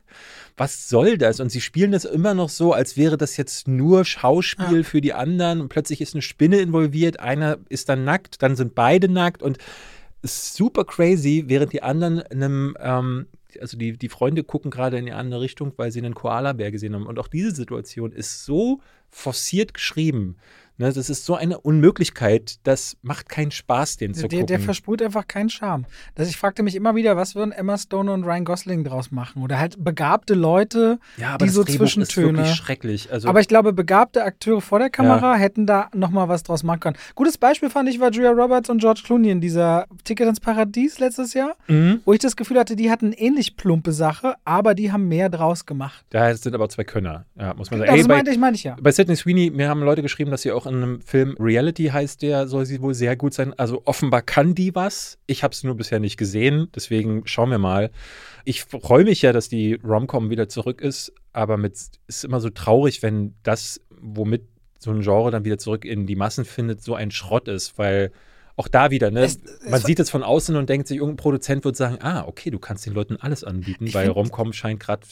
B: Was soll das? Und sie spielen das immer noch so, als wäre das jetzt nur Schauspiel
A: Ja.
B: für die anderen. Und plötzlich ist eine Spinne involviert, einer ist dann nackt, dann sind beide nackt und super crazy, während die anderen einem, ähm, also die, die Freunde gucken gerade in die andere Richtung, weil sie einen Koala-Bär gesehen haben. Und auch diese Situation ist so forciert geschrieben. Ne, das ist so eine Unmöglichkeit, das macht keinen Spaß, den zu
A: der,
B: gucken.
A: der versprüht einfach keinen Charme. Das, ich fragte mich immer wieder, was würden Emma Stone und Ryan Gosling draus machen? Oder halt begabte Leute,
B: ja, aber
A: die
B: das
A: so
B: Drehbuch ist
A: Zwischentöne.
B: wirklich schrecklich. Also,
A: Aber ich glaube, begabte Akteure vor der Kamera hätten da nochmal was draus machen können. Gutes Beispiel fand ich war Julia Roberts und George Clooney in dieser Ticket ins Paradies letztes Jahr,
B: Mhm.
A: wo ich das Gefühl hatte, die hatten ähnlich plumpe Sache, aber die haben mehr draus gemacht.
B: da sind aber zwei Könner, ja, muss man sagen.
A: Das
B: Ey, bei,
A: meinte ich, meinte ich ja.
B: bei Sydney Sweeney, mir haben Leute geschrieben, dass sie auch in einem Film Reality heißt, der soll sie wohl sehr gut sein. Also offenbar kann die was. Ich habe es nur bisher nicht gesehen, deswegen schauen wir mal. Ich freue mich ja, dass die Romcom wieder zurück ist, aber mit ist immer so traurig, wenn das, womit so ein Genre dann wieder zurück in die Massen findet, so ein Schrott ist, weil auch da wieder, ne?
A: Es- es
B: man sieht es von außen und denkt sich, irgendein Produzent wird sagen, ah, okay, du kannst den Leuten alles anbieten, weil Romcom scheint gerade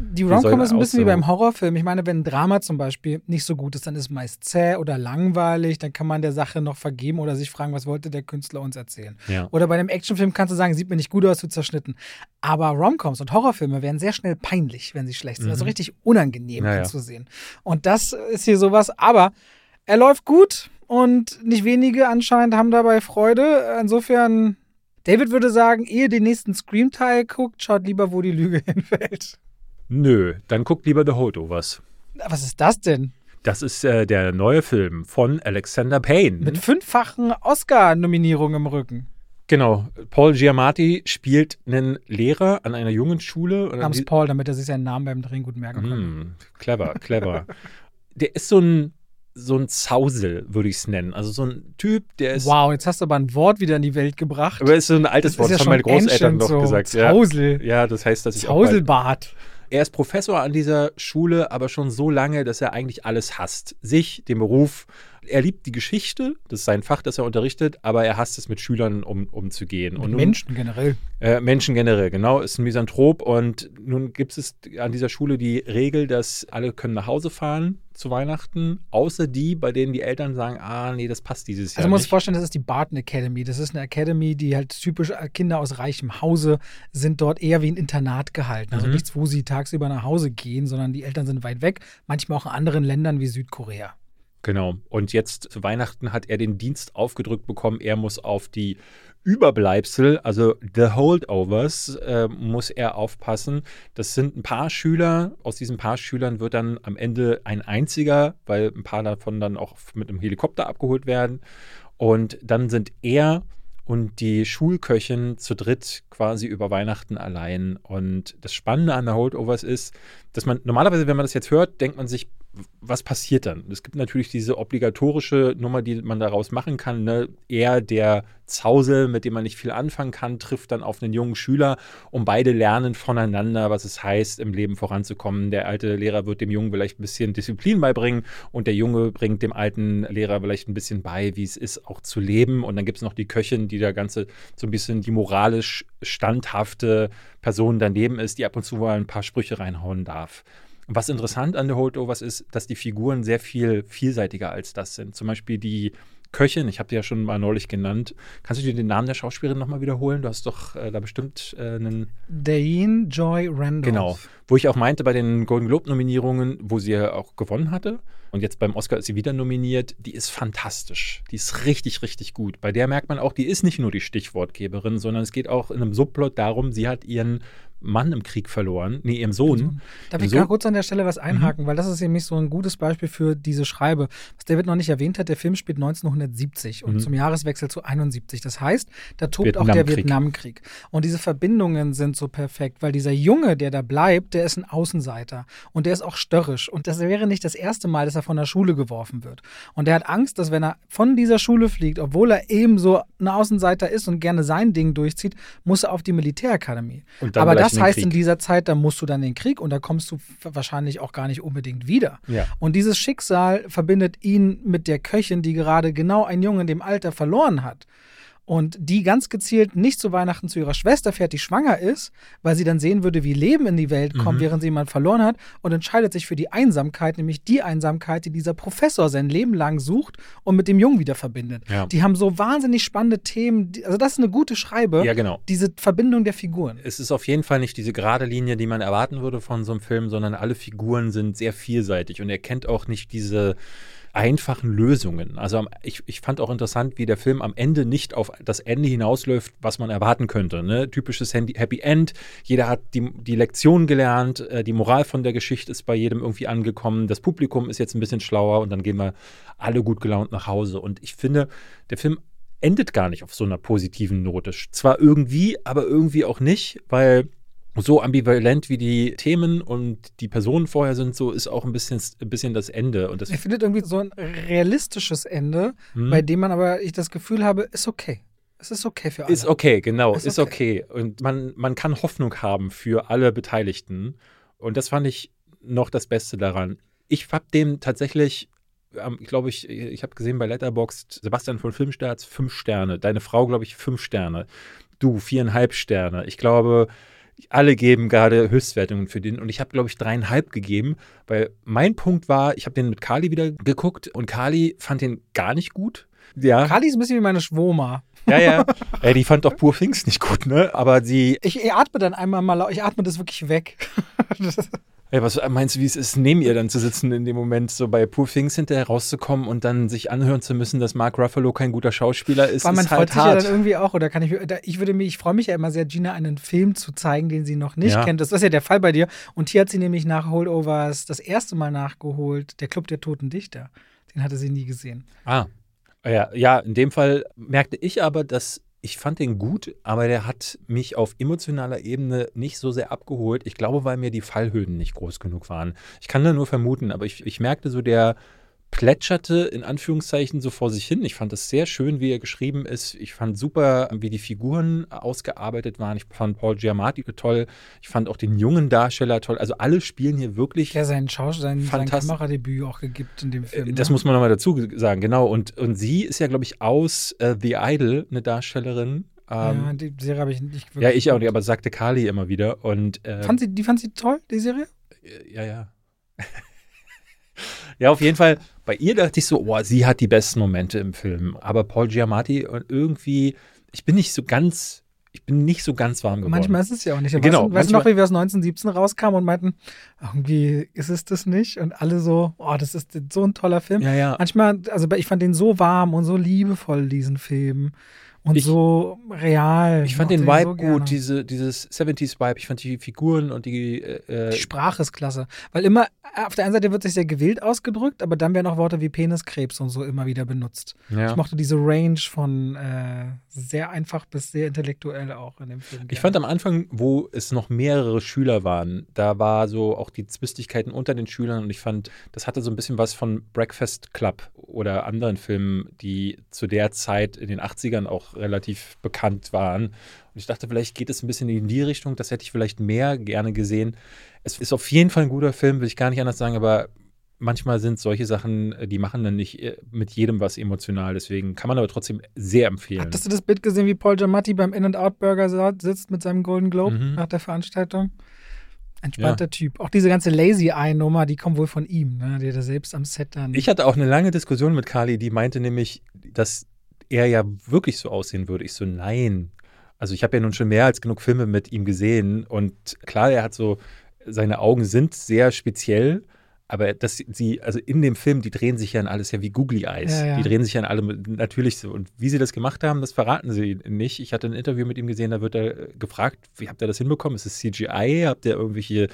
A: Die Romcom ist ein bisschen wie beim Horrorfilm. Ich meine, wenn ein Drama zum Beispiel nicht so gut ist, dann ist es meist zäh oder langweilig. Dann kann man der Sache noch vergeben oder sich fragen, was wollte der Künstler uns erzählen.
B: ja.
A: Oder bei einem Actionfilm kannst du sagen, sieht mir nicht gut aus, wird zerschnitten. Aber Romcoms und Horrorfilme werden sehr schnell peinlich, wenn sie schlecht sind. Also
B: Mhm.
A: richtig unangenehm
B: Ja, ja.
A: anzusehen. Und das ist hier sowas. Aber er läuft gut und nicht wenige anscheinend haben dabei Freude. Insofern, David würde sagen, ehe den nächsten Scream-Teil guckt, schaut lieber, wo die Lüge (laughs) hinfällt.
B: Nö, dann guckt lieber The Holdovers.
A: Was ist das denn?
B: Das ist äh, der neue Film von Alexander Payne.
A: Mit fünffachen Oscar-Nominierungen im Rücken.
B: Genau. Paul Giamatti spielt einen Lehrer an einer jungen Schule.
A: Namens Paul, damit er sich seinen Namen beim Drehen gut merken kann.
B: Hm, clever, clever. (laughs) der ist so ein, so ein Zausel, würde ich es nennen. Also so ein Typ, der ist.
A: Wow, jetzt hast du aber ein Wort wieder in die Welt gebracht.
B: Aber ist so ein altes Wort, das, haben meine Großeltern noch
A: so.
B: gesagt. Ja.
A: Zausel.
B: ja, das heißt, dass ich auch
A: Zauselbart.
B: Er ist Professor an dieser Schule, aber schon so lange, dass er eigentlich alles hasst. Sich, den Beruf. Er liebt die Geschichte, das ist sein Fach, das er unterrichtet, aber er hasst es, mit Schülern um, umzugehen.
A: Und
B: nun-
A: Menschen generell.
B: Äh, Menschen generell, genau, ist ein Misanthrop und nun gibt es an dieser Schule die Regel, dass alle können nach Hause fahren zu Weihnachten, außer die, bei denen die Eltern sagen, ah, nee, das passt dieses
A: Also
B: Jahr
A: man muss sich vorstellen, das ist die Barton Academy. Das ist eine Academy, die halt typisch äh, Kinder aus reichem Hause sind dort eher wie ein Internat gehalten. Also
B: Mhm.
A: nichts, wo sie tagsüber nach Hause gehen, sondern die Eltern sind weit weg. Manchmal auch in anderen Ländern wie Südkorea.
B: Genau. Und jetzt zu Weihnachten hat er den Dienst aufgedrückt bekommen, er muss auf die Überbleibsel, also The Holdovers, äh, muss er aufpassen. Das sind ein paar Schüler. Aus diesen paar Schülern wird dann am Ende ein einziger, weil ein paar davon dann auch mit einem Helikopter abgeholt werden. Und dann sind er und die Schulköchin zu dritt quasi über Weihnachten allein. Und das Spannende an The Holdovers ist, dass man normalerweise, wenn man das jetzt hört, denkt man sich, was passiert dann? Es gibt natürlich diese obligatorische Nummer, die man daraus machen kann. Ne? Er, der Zausel, mit dem man nicht viel anfangen kann, trifft dann auf einen jungen Schüler und beide lernen voneinander, was es heißt, im Leben voranzukommen. Der alte Lehrer wird dem Jungen vielleicht ein bisschen Disziplin beibringen und der Junge bringt dem alten Lehrer vielleicht ein bisschen bei, wie es ist, auch zu leben. Und dann gibt es noch die Köchin, die da ganze so ein bisschen die moralisch standhafte Person daneben ist, die ab und zu mal ein paar Sprüche reinhauen darf. Was interessant an The Holdovers ist, dass die Figuren sehr viel vielseitiger als das sind. Zum Beispiel die Köchin, ich habe die ja schon mal neulich genannt. Kannst du dir den Namen der Schauspielerin nochmal wiederholen? Du hast doch äh, da bestimmt äh, einen.
A: Dane Joy Randolph.
B: Genau. Wo ich auch meinte, bei den Golden Globe-Nominierungen, wo sie ja auch gewonnen hatte, und jetzt beim Oscar ist sie wieder nominiert, die ist fantastisch. Die ist richtig, richtig gut. Bei der merkt man auch, die ist nicht nur die Stichwortgeberin, sondern es geht auch in einem Subplot darum, sie hat ihren Mann im Krieg verloren, nee, ihren Sohn.
A: Darf ich
B: So-
A: gar kurz an der Stelle was einhaken, weil das ist nämlich so ein gutes Beispiel für diese Schreibe. Was David noch nicht erwähnt hat, der Film spielt 1970 und
B: Mhm.
A: zum Jahreswechsel zu 71. Das heißt, da tobt auch der
B: Vietnamkrieg.
A: Und diese Verbindungen sind so perfekt, weil dieser Junge, der da bleibt, der ist ein Außenseiter und der ist auch störrisch. Und das wäre nicht das erste Mal, dass er von der Schule geworfen wird. Und er hat Angst, dass wenn er von dieser Schule fliegt, obwohl er eben so ein Außenseiter ist und gerne sein Ding durchzieht, muss er auf die Militärakademie.
B: Und dann
A: Aber das heißt,
B: Krieg.
A: in dieser Zeit, da musst du dann in den Krieg und da kommst du wahrscheinlich auch gar nicht unbedingt wieder.
B: Ja.
A: Und dieses Schicksal verbindet ihn mit der Köchin, die gerade genau einen Jungen in dem Alter verloren hat. Und die ganz gezielt nicht zu Weihnachten zu ihrer Schwester fährt, die schwanger ist, weil sie dann sehen würde, wie Leben in die Welt kommt,
B: Mhm.
A: während sie jemanden verloren hat und entscheidet sich für die Einsamkeit, nämlich die Einsamkeit, die dieser Professor sein Leben lang sucht und mit dem Jungen wieder verbindet.
B: Ja.
A: Die haben so wahnsinnig spannende Themen. Also das ist eine gute Schreibe.
B: Ja, genau.
A: Diese Verbindung der Figuren.
B: Es ist auf jeden Fall nicht diese gerade Linie, die man erwarten würde von so einem Film, sondern alle Figuren sind sehr vielseitig und er kennt auch nicht diese einfachen Lösungen. Also ich, ich fand auch interessant, wie der Film am Ende nicht auf das Ende hinausläuft, was man erwarten könnte. Ne? Typisches Happy End. Jeder hat die, die Lektion gelernt, äh, die Moral von der Geschichte ist bei jedem irgendwie angekommen. Das Publikum ist jetzt ein bisschen schlauer und dann gehen wir alle gut gelaunt nach Hause. Und ich finde, der Film endet gar nicht auf so einer positiven Note. Zwar irgendwie, aber irgendwie auch nicht, weil so ambivalent wie die Themen und die Personen vorher sind, so ist auch ein bisschen, ein bisschen das Ende. Und das
A: Er findet irgendwie so ein realistisches Ende,
B: Hm.
A: bei dem man aber ich das Gefühl habe, ist okay. Es ist okay für alle.
B: ist okay, genau,
A: Ist
B: ist, okay. Und man, man kann Hoffnung haben für alle Beteiligten. Und das fand ich noch das Beste daran. Ich habe dem tatsächlich, ähm, ich glaube, ich, ich habe gesehen bei Letterboxd, Sebastian von Filmstarts, fünf Sterne. Deine Frau, glaube ich, fünf Sterne. Du, viereinhalb Sterne. Ich glaube, alle geben gerade Höchstwertungen für den und ich habe, glaube ich, dreieinhalb gegeben, weil mein Punkt war, ich habe den mit Kali wieder geguckt und Kali fand den gar nicht gut. Ja,
A: Kali ist ein bisschen wie meine Schwoma.
B: ja, ja. (laughs) ja die fand doch Pur Things nicht gut, ne? Aber sie,
A: Ich, ich atme dann einmal mal, ich atme das wirklich weg. (laughs)
B: Ey, was meinst du, wie es ist, neben ihr dann zu sitzen in dem Moment, so bei Pur Things hinterher rauszukommen und dann sich anhören zu müssen, dass Mark Ruffalo kein guter Schauspieler ist,
A: Weil man
B: ist
A: freut
B: halt
A: sich ja
B: hart.
A: dann irgendwie auch, oder kann ich, ich würde mich, ich freue mich ja immer sehr, Gina einen Film zu zeigen, den sie noch nicht
B: Ja.
A: kennt. Das ist ja der Fall bei dir. Und hier hat sie nämlich nach Holdovers das erste Mal nachgeholt, der Club der Toten Dichter. Den hatte sie nie gesehen.
B: Ah, ja, ja, in dem Fall merkte ich aber, dass ich fand den gut, aber der hat mich auf emotionaler Ebene nicht so sehr abgeholt. Ich glaube, weil mir die Fallhöhen nicht groß genug waren. Ich kann da nur vermuten, aber ich, ich merkte so, der plätscherte in Anführungszeichen so vor sich hin. Ich fand es sehr schön, wie er geschrieben ist. Ich fand super, wie die Figuren ausgearbeitet waren. Ich fand Paul Giamatti toll. Ich fand auch den jungen Darsteller toll. Also alle spielen hier wirklich
A: Der sein sein. Kameradebüt auch gegibt in dem Film.
B: äh, das
A: ne?
B: muss man nochmal dazu sagen, genau. Und, und sie ist ja, glaube ich, aus äh, The Idol eine Darstellerin.
A: ja,
B: Ähm,
A: die Serie habe ich nicht wirklich.
B: ja, ich auch nicht, aber sagte Kali immer wieder. Und äh,
A: Fand sie, die fand sie toll, die Serie?
B: ja, ja. (laughs) ja, auf jeden Fall, bei ihr dachte ich so, oh, sie hat die besten Momente im Film. Aber Paul Giamatti und irgendwie, ich bin nicht so ganz, ich bin nicht so ganz warm geworden.
A: Manchmal ist es ja auch nicht.
B: Genau,
A: Weißt, du- noch, wie wir aus 1917 rauskamen und meinten, irgendwie ist es das nicht? Und alle so, oh, das ist so ein toller Film.
B: ja, ja.
A: Manchmal, also ich fand den so warm und so liebevoll, diesen Film. Und
B: Ich-
A: so real.
B: Ich fand den Vibe
A: so
B: gut, diese, dieses 70s-Vibe. Ich fand die Figuren und die. Äh,
A: Die Sprache ist klasse. Weil immer, auf der einen Seite wird sich sehr gewillt ausgedrückt, aber dann werden auch Worte wie Penis, Krebs und so immer wieder benutzt.
B: ja.
A: Ich mochte diese Range von äh, sehr einfach bis sehr intellektuell auch in dem Film.
B: Ich
A: gerne.
B: fand am Anfang, wo es noch mehrere Schüler waren, da war so auch die Zwistigkeiten unter den Schülern und ich fand, das hatte so ein bisschen was von Breakfast Club oder anderen Filmen, die zu der Zeit in den 80ern auch relativ bekannt waren. Und ich dachte, vielleicht geht es ein bisschen in die Richtung, das hätte ich vielleicht mehr gerne gesehen. Es ist auf jeden Fall ein guter Film, will ich gar nicht anders sagen, aber manchmal sind solche Sachen, äh, die machen dann nicht äh, mit jedem was emotional. Deswegen kann man aber trotzdem sehr empfehlen.
A: Hattest du das Bild gesehen, wie Paul Giamatti beim In-N-Out-Burger sa- sitzt mit seinem Golden Globe
B: Mhm.
A: nach der Veranstaltung? Entspannter Typ. Auch diese ganze Lazy-Eye-Nummer, die kommt wohl von ihm, ne? Der da selbst am Set dann.
B: Ich hatte auch eine lange Diskussion mit Kali, die meinte nämlich, dass er ja wirklich so aussehen würde. Ich so, nein. Also ich habe ja nun schon mehr als genug Filme mit ihm gesehen und klar, er hat so, seine Augen sind sehr speziell, aber dass sie, also in dem Film, die drehen sich ja in alles ja wie Googly Eyes.
A: Ja, ja.
B: Die drehen sich ja in allem natürlich so. Und wie sie das gemacht haben, das verraten sie nicht. Ich hatte ein Interview mit ihm gesehen, da wird er gefragt, wie habt ihr das hinbekommen? Ist es CGI? Habt ihr irgendwelche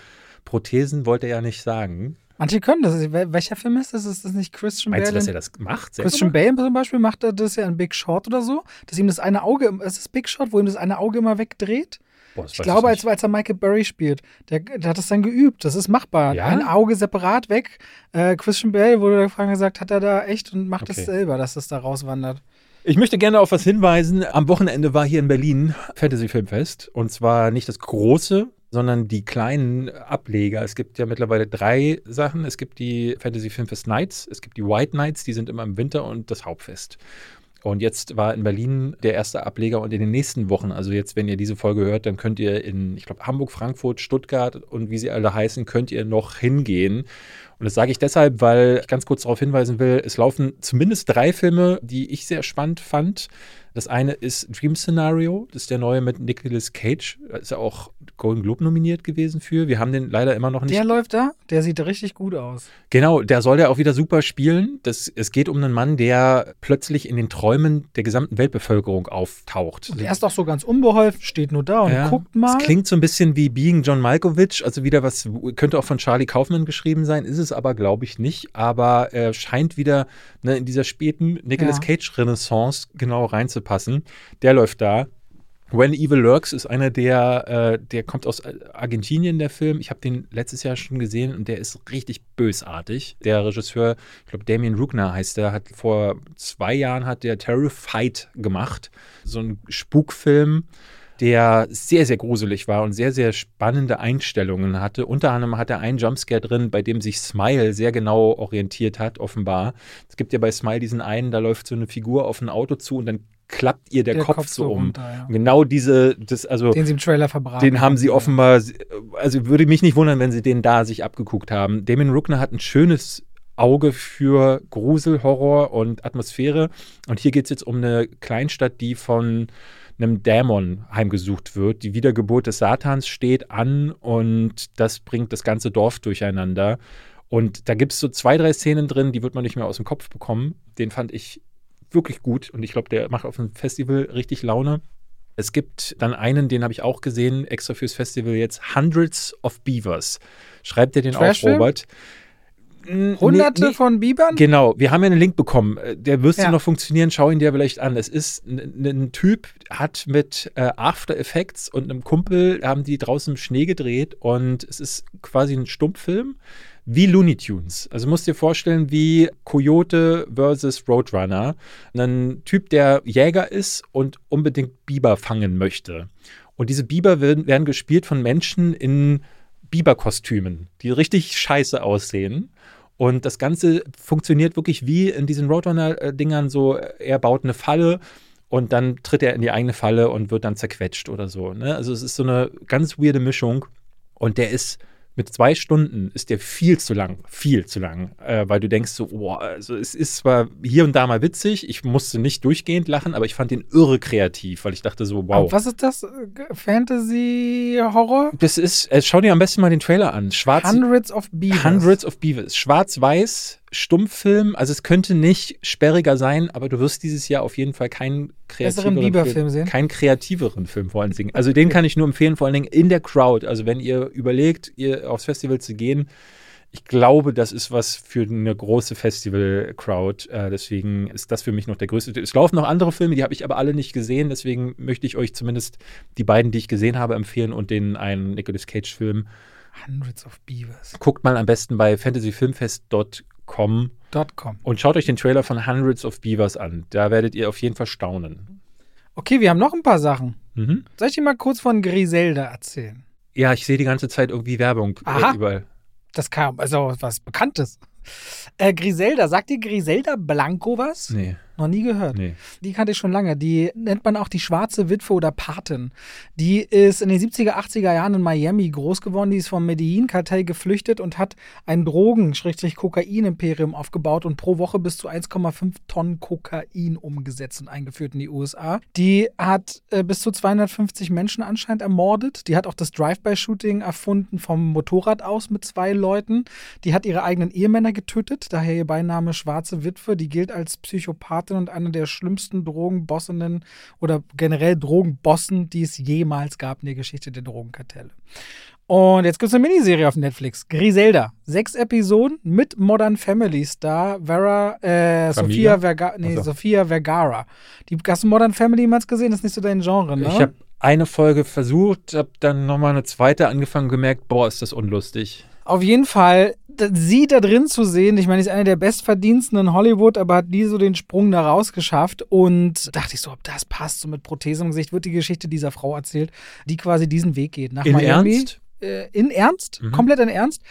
B: Prothesen? Wollte er ja nicht sagen.
A: Manche können das. Wel- Welcher Film ist das? Ist das nicht Christian
B: Meinst du,
A: Bale?
B: dass
A: in-
B: er das macht?
A: Christian Bale zum Beispiel macht er das ja in Big Short oder so, dass ihm das eine Auge, ist das Big Short, wo ihm das eine Auge immer wegdreht?
B: Boah, das
A: Ich glaube, als, als er Michael Burry spielt, der, der hat das dann geübt. Das ist machbar.
B: Ja?
A: Ein Auge separat weg. Äh, Christian Bale wurde gefragt gesagt, hat er da echt und macht
B: Okay.
A: es selber, dass das da rauswandert.
B: Ich möchte gerne auf was hinweisen. Am Wochenende war hier in Berlin Fantasy Filmfest. Und zwar nicht das große, sondern die kleinen Ableger. Es gibt ja mittlerweile drei Sachen. Es gibt die Fantasy Filmfest Nights, es gibt die White Nights, die sind immer im Winter und das Hauptfest. Und jetzt war in Berlin der erste Ableger und in den nächsten Wochen, also jetzt, wenn ihr diese Folge hört, dann könnt ihr in, ich glaube, Hamburg, Frankfurt, Stuttgart und wie sie alle heißen, könnt ihr noch hingehen. Und das sage ich deshalb, weil ich ganz kurz darauf hinweisen will, es laufen zumindest drei Filme, die ich sehr spannend fand. Das eine ist Dream Scenario, das ist der neue mit Nicolas Cage. Da ist ja auch Golden Globe nominiert gewesen für. Wir haben den leider immer noch nicht.
A: Der läuft da? Der sieht richtig gut aus.
B: Genau, der soll ja auch wieder super spielen. Das, es geht um einen Mann, der plötzlich in den Träumen der gesamten Weltbevölkerung auftaucht.
A: Und er ist doch so ganz unbeholfen, steht nur da und ja, guckt mal.
B: Es klingt so ein bisschen wie Being John Malkovich, also wieder was, könnte auch von Charlie Kaufman geschrieben sein, ist es aber, glaube ich, nicht. Aber er scheint wieder ne, in dieser späten Nicolas ja. Cage-Renaissance genau reinzupassen. Der läuft da. When Evil Lurks ist einer der, äh, der kommt aus Argentinien, der Film. Ich habe den letztes Jahr schon gesehen und der ist richtig bösartig. Der Regisseur, ich glaube Damien Rugner heißt der, hat vor zwei Jahren hat der Terrified gemacht. So ein Spukfilm der sehr, sehr gruselig war und sehr, sehr spannende Einstellungen hatte. Unter anderem hat er einen Jumpscare drin, bei dem sich Smile sehr genau orientiert hat, offenbar. Es gibt ja bei Smile diesen einen, da läuft so eine Figur auf ein Auto zu und dann klappt ihr der, der Kopf, Kopf, so um. Runter, ja. Genau diese, das, also.
A: Den sie im Trailer verbraten.
B: Den haben sie offenbar, also würde mich nicht wundern, wenn sie den da sich abgeguckt haben. Damon Ruckner hat ein schönes Auge für Grusel, Horror und Atmosphäre. Und hier geht es jetzt um eine Kleinstadt, die von einem Dämon heimgesucht wird. Die Wiedergeburt des Satans steht an und das bringt das ganze Dorf durcheinander. Und da gibt es so zwei, drei Szenen drin, die wird man nicht mehr aus dem Kopf bekommen. Den fand ich wirklich gut und ich glaube, der macht auf dem Festival richtig Laune. Es gibt dann einen, den habe ich auch gesehen, extra fürs Festival jetzt, Hundreds of Beavers. Schreibt ihr den auch, Robert?
A: Hunderte nee, nee, von Bibern?
B: Genau, wir haben ja einen Link bekommen. Äh, der müsste ja. noch funktionieren, schau ihn dir vielleicht an. Es ist ein Typ, hat mit äh, After Effects und einem Kumpel, haben die draußen im Schnee gedreht und es ist quasi ein Stummfilm wie Looney Tunes. Also musst dir vorstellen, wie Coyote versus Roadrunner. Ein Typ, der Jäger ist und unbedingt Biber fangen möchte. Und diese Biber werden, werden gespielt von Menschen in Biberkostümen, die richtig scheiße aussehen. Und das Ganze funktioniert wirklich wie in diesen Roadrunner-Dingern so, er baut eine Falle und dann tritt er in die eigene Falle und wird dann zerquetscht oder so. Ne? Also es ist so eine ganz weirde Mischung und der ist mit zwei Stunden ist der viel zu lang, viel zu lang, äh, weil du denkst so, boah, also es ist zwar hier und da mal witzig, ich musste nicht durchgehend lachen, aber ich fand den irre kreativ, weil ich dachte so, wow.
A: Und was ist das? Fantasy-Horror?
B: Das ist, äh, schau dir am besten mal den Trailer an. Schwarz,
A: Hundreds of Beavers.
B: Hundreds of Beavers. Schwarz-Weiß, Stummfilm. Also es könnte nicht sperriger sein, aber du wirst dieses Jahr auf jeden Fall keinen kreativeren
A: Bieberfilm sehen.
B: Keinen kreativeren Film vor allen Dingen. Also den kann ich nur empfehlen, vor allen Dingen in der Crowd. Also wenn ihr überlegt, ihr aufs Festival zu gehen, ich glaube, das ist was für eine große Festival-Crowd. Äh, deswegen ist das für mich noch der größte. Es laufen noch andere Filme, die habe ich aber alle nicht gesehen. Deswegen möchte ich euch zumindest die beiden, die ich gesehen habe, empfehlen und den einen Nicolas Cage-Film.
A: Hundreds of Beavers.
B: Guckt mal am besten bei fantasyfilmfest.com Com.
A: .com.
B: Und schaut euch den Trailer von Hundreds of Beavers an. Da werdet ihr auf jeden Fall staunen.
A: Okay, wir haben noch ein paar Sachen. Mhm. Soll ich dir mal kurz von Griselda erzählen?
B: Ja, ich sehe die ganze Zeit irgendwie Werbung
A: äh, Aha. überall. Das kam, also was Bekanntes. Äh, Griselda, sagt dir Griselda Blanco was?
B: Nee.
A: Noch nie gehört.
B: Nee.
A: Die kannte ich schon lange. Die nennt man auch die schwarze Witwe oder Patin. Die ist in den 70er, 80er Jahren in Miami groß geworden. Die ist vom Medellin-Kartell geflüchtet und hat ein Drogen-Kokain-Imperium aufgebaut und pro Woche bis zu 1,5 Tonnen Kokain umgesetzt und eingeführt in die USA. Die hat äh, bis zu 250 Menschen anscheinend ermordet. Die hat auch das Drive-by-Shooting erfunden vom Motorrad aus mit zwei Leuten. Die hat ihre eigenen Ehemänner getötet. Daher ihr Beiname Schwarze Witwe. Die gilt als Psychopath Piratin und einer der schlimmsten Drogenbossinnen oder generell Drogenbossen, die es jemals gab in der Geschichte der Drogenkartelle. Und jetzt gibt es eine Miniserie auf Netflix, Griselda. Sechs Episoden mit Modern Family Star Vera, äh, Sofia, Verga nee, also. Sofia Vergara. Die, hast du Modern Family jemals gesehen? Das ist nicht so dein Genre, ne?
B: Ich habe eine Folge versucht, habe dann nochmal eine zweite angefangen gemerkt, boah, ist das unlustig.
A: Auf jeden Fall, sie da drin zu sehen, ich meine, sie ist eine der bestverdiensten in Hollywood, aber hat nie so den Sprung da rausgeschafft. Und dachte ich so, ob das passt, so mit Prothese im Gesicht, wird die Geschichte dieser Frau erzählt, die quasi diesen Weg geht.
B: Nach in Miami. Ernst?
A: Äh, in Ernst, mhm. komplett in Ernst.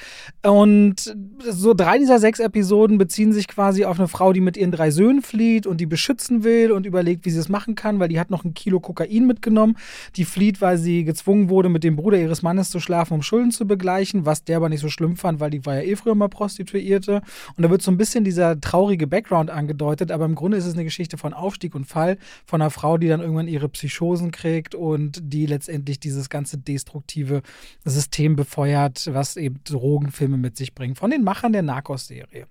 A: Und so drei dieser sechs Episoden beziehen sich quasi auf eine Frau, die mit ihren drei Söhnen flieht und die beschützen will und überlegt, wie sie es machen kann, weil die hat noch ein Kilo Kokain mitgenommen. Die flieht, weil sie gezwungen wurde, mit dem Bruder ihres Mannes zu schlafen, um Schulden zu begleichen, was der aber nicht so schlimm fand, weil die war ja eh früher mal Prostituierte. Und da wird so ein bisschen dieser traurige Background angedeutet, aber im Grunde ist es eine Geschichte von Aufstieg und Fall von einer Frau, die dann irgendwann ihre Psychosen kriegt und die letztendlich dieses ganze destruktive System befeuert, was eben Drogenfilme mit sich bringen, von den Machern der Narcos-Serie.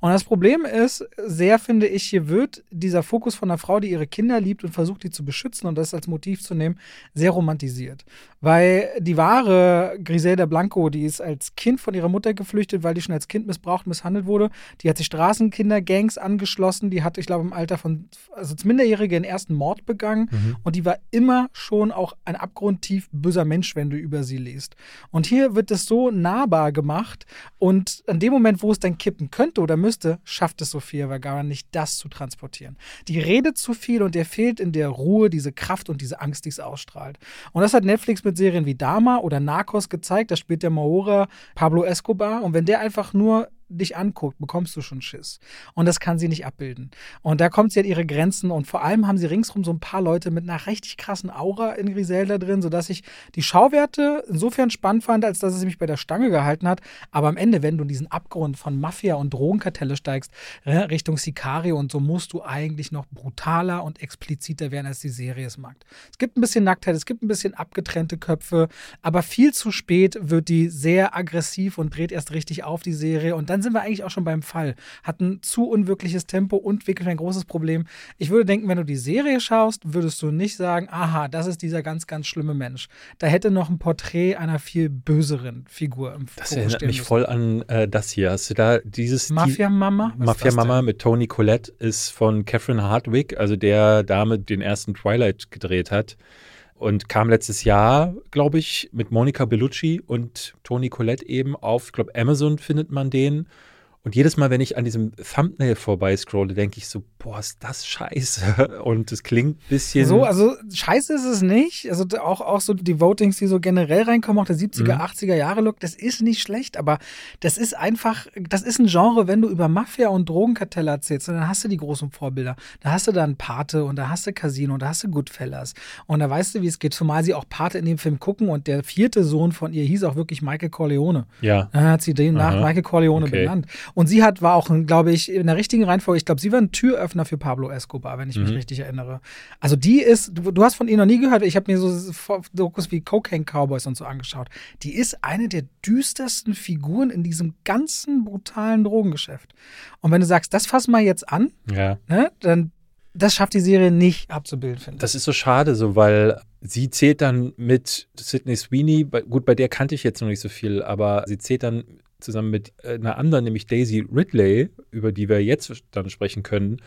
A: Und das Problem ist, sehr finde ich, hier wird dieser Fokus von einer Frau, die ihre Kinder liebt und versucht, die zu beschützen und das als Motiv zu nehmen, sehr romantisiert. Weil die wahre Griselda Blanco, die ist als Kind von ihrer Mutter geflüchtet, weil die schon als Kind missbraucht, misshandelt wurde. Die hat sich Straßenkinder-Gangs angeschlossen. Die hat, ich glaube, im Alter von, also als Minderjährige den ersten Mord begangen. Mhm. Und die war immer schon auch ein abgrundtief böser Mensch, wenn du über sie liest. Und hier wird es so nahbar gemacht. Und an dem Moment, wo es dann kippen könnte oder müsste, schafft es Sophia Vergara nicht, das zu transportieren. Die redet zu viel und der fehlt in der Ruhe diese Kraft und diese Angst, die es ausstrahlt. Und das hat Netflix mit Serien wie Dama oder Narcos gezeigt. Da spielt der Mahora Pablo Escobar. Und wenn der einfach nur dich anguckt, bekommst du schon Schiss. Und das kann sie nicht abbilden. Und da kommt sie an ihre Grenzen und vor allem haben sie ringsrum so ein paar Leute mit einer richtig krassen Aura in Griselda drin, sodass ich die Schauwerte insofern spannend fand, als dass es mich bei der Stange gehalten hat. Aber am Ende, wenn du in diesen Abgrund von Mafia und Drogenkartelle steigst, äh, Richtung Sicario und so, musst du eigentlich noch brutaler und expliziter werden, als die Serie es mag. Es gibt ein bisschen Nacktheit, es gibt ein bisschen abgetrennte Köpfe, aber viel zu spät wird die sehr aggressiv und dreht erst richtig auf die Serie und dann sind wir eigentlich auch schon beim Fall. Hatten zu unwirkliches Tempo und wirklich ein großes Problem. Ich würde denken, wenn du die Serie schaust, würdest du nicht sagen, aha, das ist dieser ganz, ganz schlimme Mensch. Da hätte noch ein Porträt einer viel böseren Figur im
B: Das erinnert mich müssen. voll an äh, das hier. Hast du da dieses
A: Mafia-Mama?
B: Mafia-Mama mit Tony Collette ist von Catherine Hardwick, also der Dame den ersten Twilight gedreht hat und kam letztes Jahr, glaube ich, mit Monica Bellucci und Toni Collette eben auf, ich glaube, Amazon findet man den. Und jedes Mal, wenn ich an diesem Thumbnail vorbei scrolle, denke ich so, boah, ist das scheiße. (laughs) Und es klingt ein bisschen.
A: So, also scheiße ist es nicht. Also auch, auch so die Votings, die so generell reinkommen, auch der 70er, mhm. 80er Jahre Look, das ist nicht schlecht, aber das ist einfach, das ist ein Genre, wenn du über Mafia und Drogenkartelle erzählst, dann hast du die großen Vorbilder. Da hast du dann Pate und da hast du Casino und da hast du Goodfellas. Und da weißt du, wie es geht, zumal sie auch Pate in dem Film gucken und der vierte Sohn von ihr hieß auch wirklich Michael Corleone.
B: Ja.
A: Dann hat sie den nach Michael Corleone okay. benannt. Und sie hat, war auch, glaube ich, in der richtigen Reihenfolge, ich glaube, sie war ein Türöffner für Pablo Escobar, wenn ich mich mhm. richtig erinnere. Also die ist, du, du, hast von ihr noch nie gehört, ich habe mir so Dokus wie Cocaine Cowboys und so angeschaut. Die ist eine der düstersten Figuren in diesem ganzen brutalen Drogengeschäft. Und wenn du sagst, das fassen wir jetzt an,
B: ja.
A: ne, dann das schafft die Serie nicht abzubilden, finde ich.
B: Das ist so schade, so, weil sie zählt dann mit Sidney Sweeney, gut, bei der kannte ich jetzt noch nicht so viel, aber sie zählt dann zusammen mit äh, einer anderen, nämlich Daisy Ridley, über die wir jetzt dann sprechen können,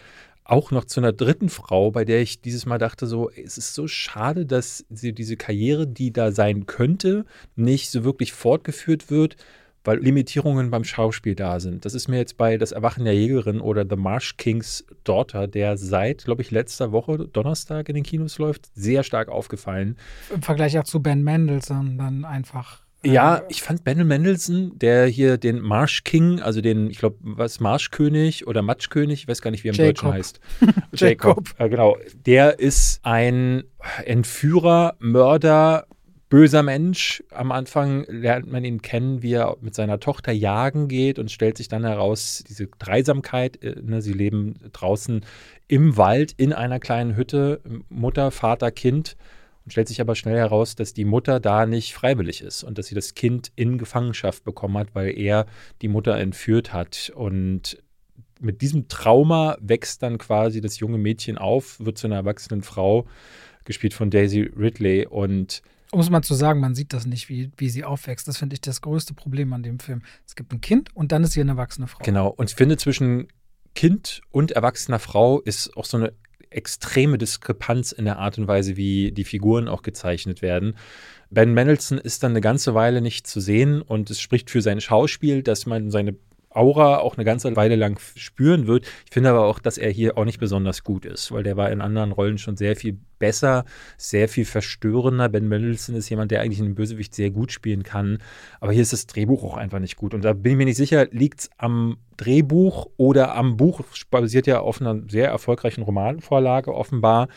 B: auch noch zu einer dritten Frau, bei der ich dieses Mal dachte, so, es ist so schade, dass sie diese Karriere, die da sein könnte, nicht so wirklich fortgeführt wird, weil Limitierungen beim Schauspiel da sind. Das ist mir jetzt bei Das Erwachen der Jägerin oder The Marsh King's Daughter, der seit, glaube ich, letzter Woche Donnerstag in den Kinos läuft, sehr stark aufgefallen.
A: Im Vergleich auch zu Ben Mendelssohn dann einfach
B: ja, ich fand Ben Mendelssohn, der hier den Marsh King, also den, ich glaube, was, Marschkönig oder Matschkönig, ich weiß gar nicht, wie er im Jacob. Deutschen heißt. (laughs) Jacob. Äh, genau. Der ist ein Entführer, Mörder, böser Mensch. Am Anfang lernt man ihn kennen, wie er mit seiner Tochter jagen geht und stellt sich dann heraus, diese Dreisamkeit, äh, ne, sie leben draußen im Wald in einer kleinen Hütte, Mutter, Vater, Kind und stellt sich aber schnell heraus, dass die Mutter da nicht freiwillig ist und dass sie das Kind in Gefangenschaft bekommen hat, weil er die Mutter entführt hat. Und mit diesem Trauma wächst dann quasi das junge Mädchen auf, wird zu einer erwachsenen Frau, gespielt von Daisy Ridley. Und
A: um es mal zu sagen, man sieht das nicht, wie, wie sie aufwächst. Das finde ich das größte Problem an dem Film. Es gibt ein Kind und dann ist sie eine erwachsene Frau.
B: Genau. Und ich finde, zwischen Kind und erwachsener Frau ist auch so eine extreme Diskrepanz in der Art und Weise, wie die Figuren auch gezeichnet werden. Ben Mendelssohn ist dann eine ganze Weile nicht zu sehen und es spricht für sein Schauspiel, dass man seine Aura auch eine ganze Weile lang spüren wird. Ich finde aber auch, dass er hier auch nicht besonders gut ist, weil der war in anderen Rollen schon sehr viel besser, sehr viel verstörender. Ben Mendelsohn ist jemand, der eigentlich einen Bösewicht sehr gut spielen kann. Aber hier ist das Drehbuch auch einfach nicht gut. Und da bin ich mir nicht sicher, liegt es am Drehbuch oder am Buch, basiert ja auf einer sehr erfolgreichen Romanvorlage offenbar,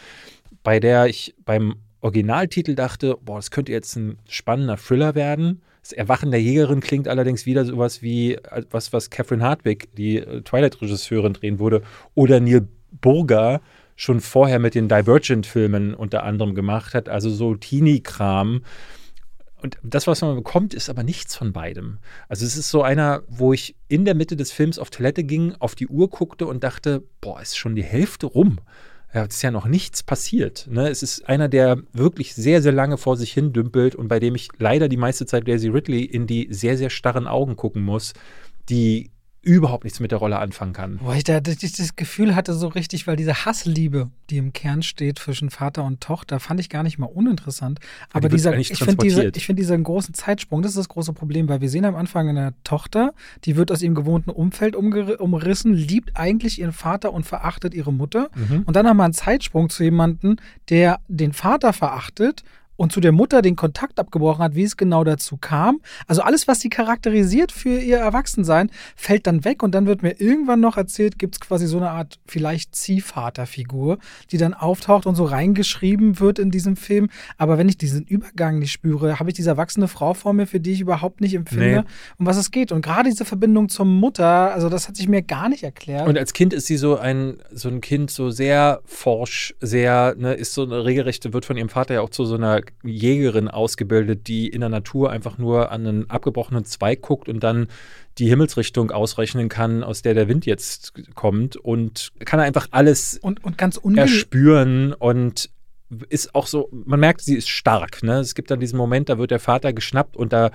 B: bei der ich beim Originaltitel dachte, boah, das könnte jetzt ein spannender Thriller werden. Das Erwachen der Jägerin klingt allerdings wieder sowas wie äh, was, was Catherine Hardwick, die äh, Twilight-Regisseurin, drehen würde, oder Neil Burger schon vorher mit den Divergent-Filmen unter anderem gemacht hat, also so Teenie-Kram. Und das, was man bekommt, ist aber nichts von beidem. Also es ist so einer, wo ich in der Mitte des Films auf Toilette ging, auf die Uhr guckte und dachte, boah, ist schon die Hälfte rum ja, es ist ja noch nichts passiert. Ne? Es ist einer, der wirklich sehr, sehr lange vor sich hin dümpelt und bei dem ich leider die meiste Zeit Daisy Ridley in die sehr, sehr starren Augen gucken muss, die überhaupt nichts mit der Rolle anfangen kann.
A: Boah, ich da das Gefühl hatte so richtig, weil diese Hassliebe, die im Kern steht zwischen Vater und Tochter, fand ich gar nicht mal uninteressant. Aber die dieser, ich finde diese, ich finde diesen großen Zeitsprung, das ist das große Problem, weil wir sehen am Anfang eine Tochter, die wird aus ihrem gewohnten Umfeld umrissen, liebt eigentlich ihren Vater und verachtet ihre Mutter. Mhm. Und dann haben wir einen Zeitsprung zu jemandem, der den Vater verachtet und zu der Mutter den Kontakt abgebrochen hat, wie es genau dazu kam. Also alles, was sie charakterisiert für ihr Erwachsensein, fällt dann weg und dann wird mir irgendwann noch erzählt, gibt es quasi so eine Art vielleicht Ziehvaterfigur, die dann auftaucht und so reingeschrieben wird in diesem Film. Aber wenn ich diesen Übergang nicht spüre, habe ich diese erwachsene Frau vor mir, für die ich überhaupt nicht empfinde, nee. um was es geht. Und gerade diese Verbindung zur Mutter, also das hat sich mir gar nicht erklärt.
B: Und als Kind ist sie so ein, so ein Kind, so sehr forsch, sehr, ne, ist so eine regelrechte, wird von ihrem Vater ja auch zu so einer Jägerin ausgebildet, die in der Natur einfach nur an einen abgebrochenen Zweig guckt und dann die Himmelsrichtung ausrechnen kann, aus der der Wind jetzt kommt und kann einfach alles
A: und, und ganz
B: erspüren und ist auch so, man merkt, sie ist stark. Ne? Es gibt dann diesen Moment, da wird der Vater geschnappt und da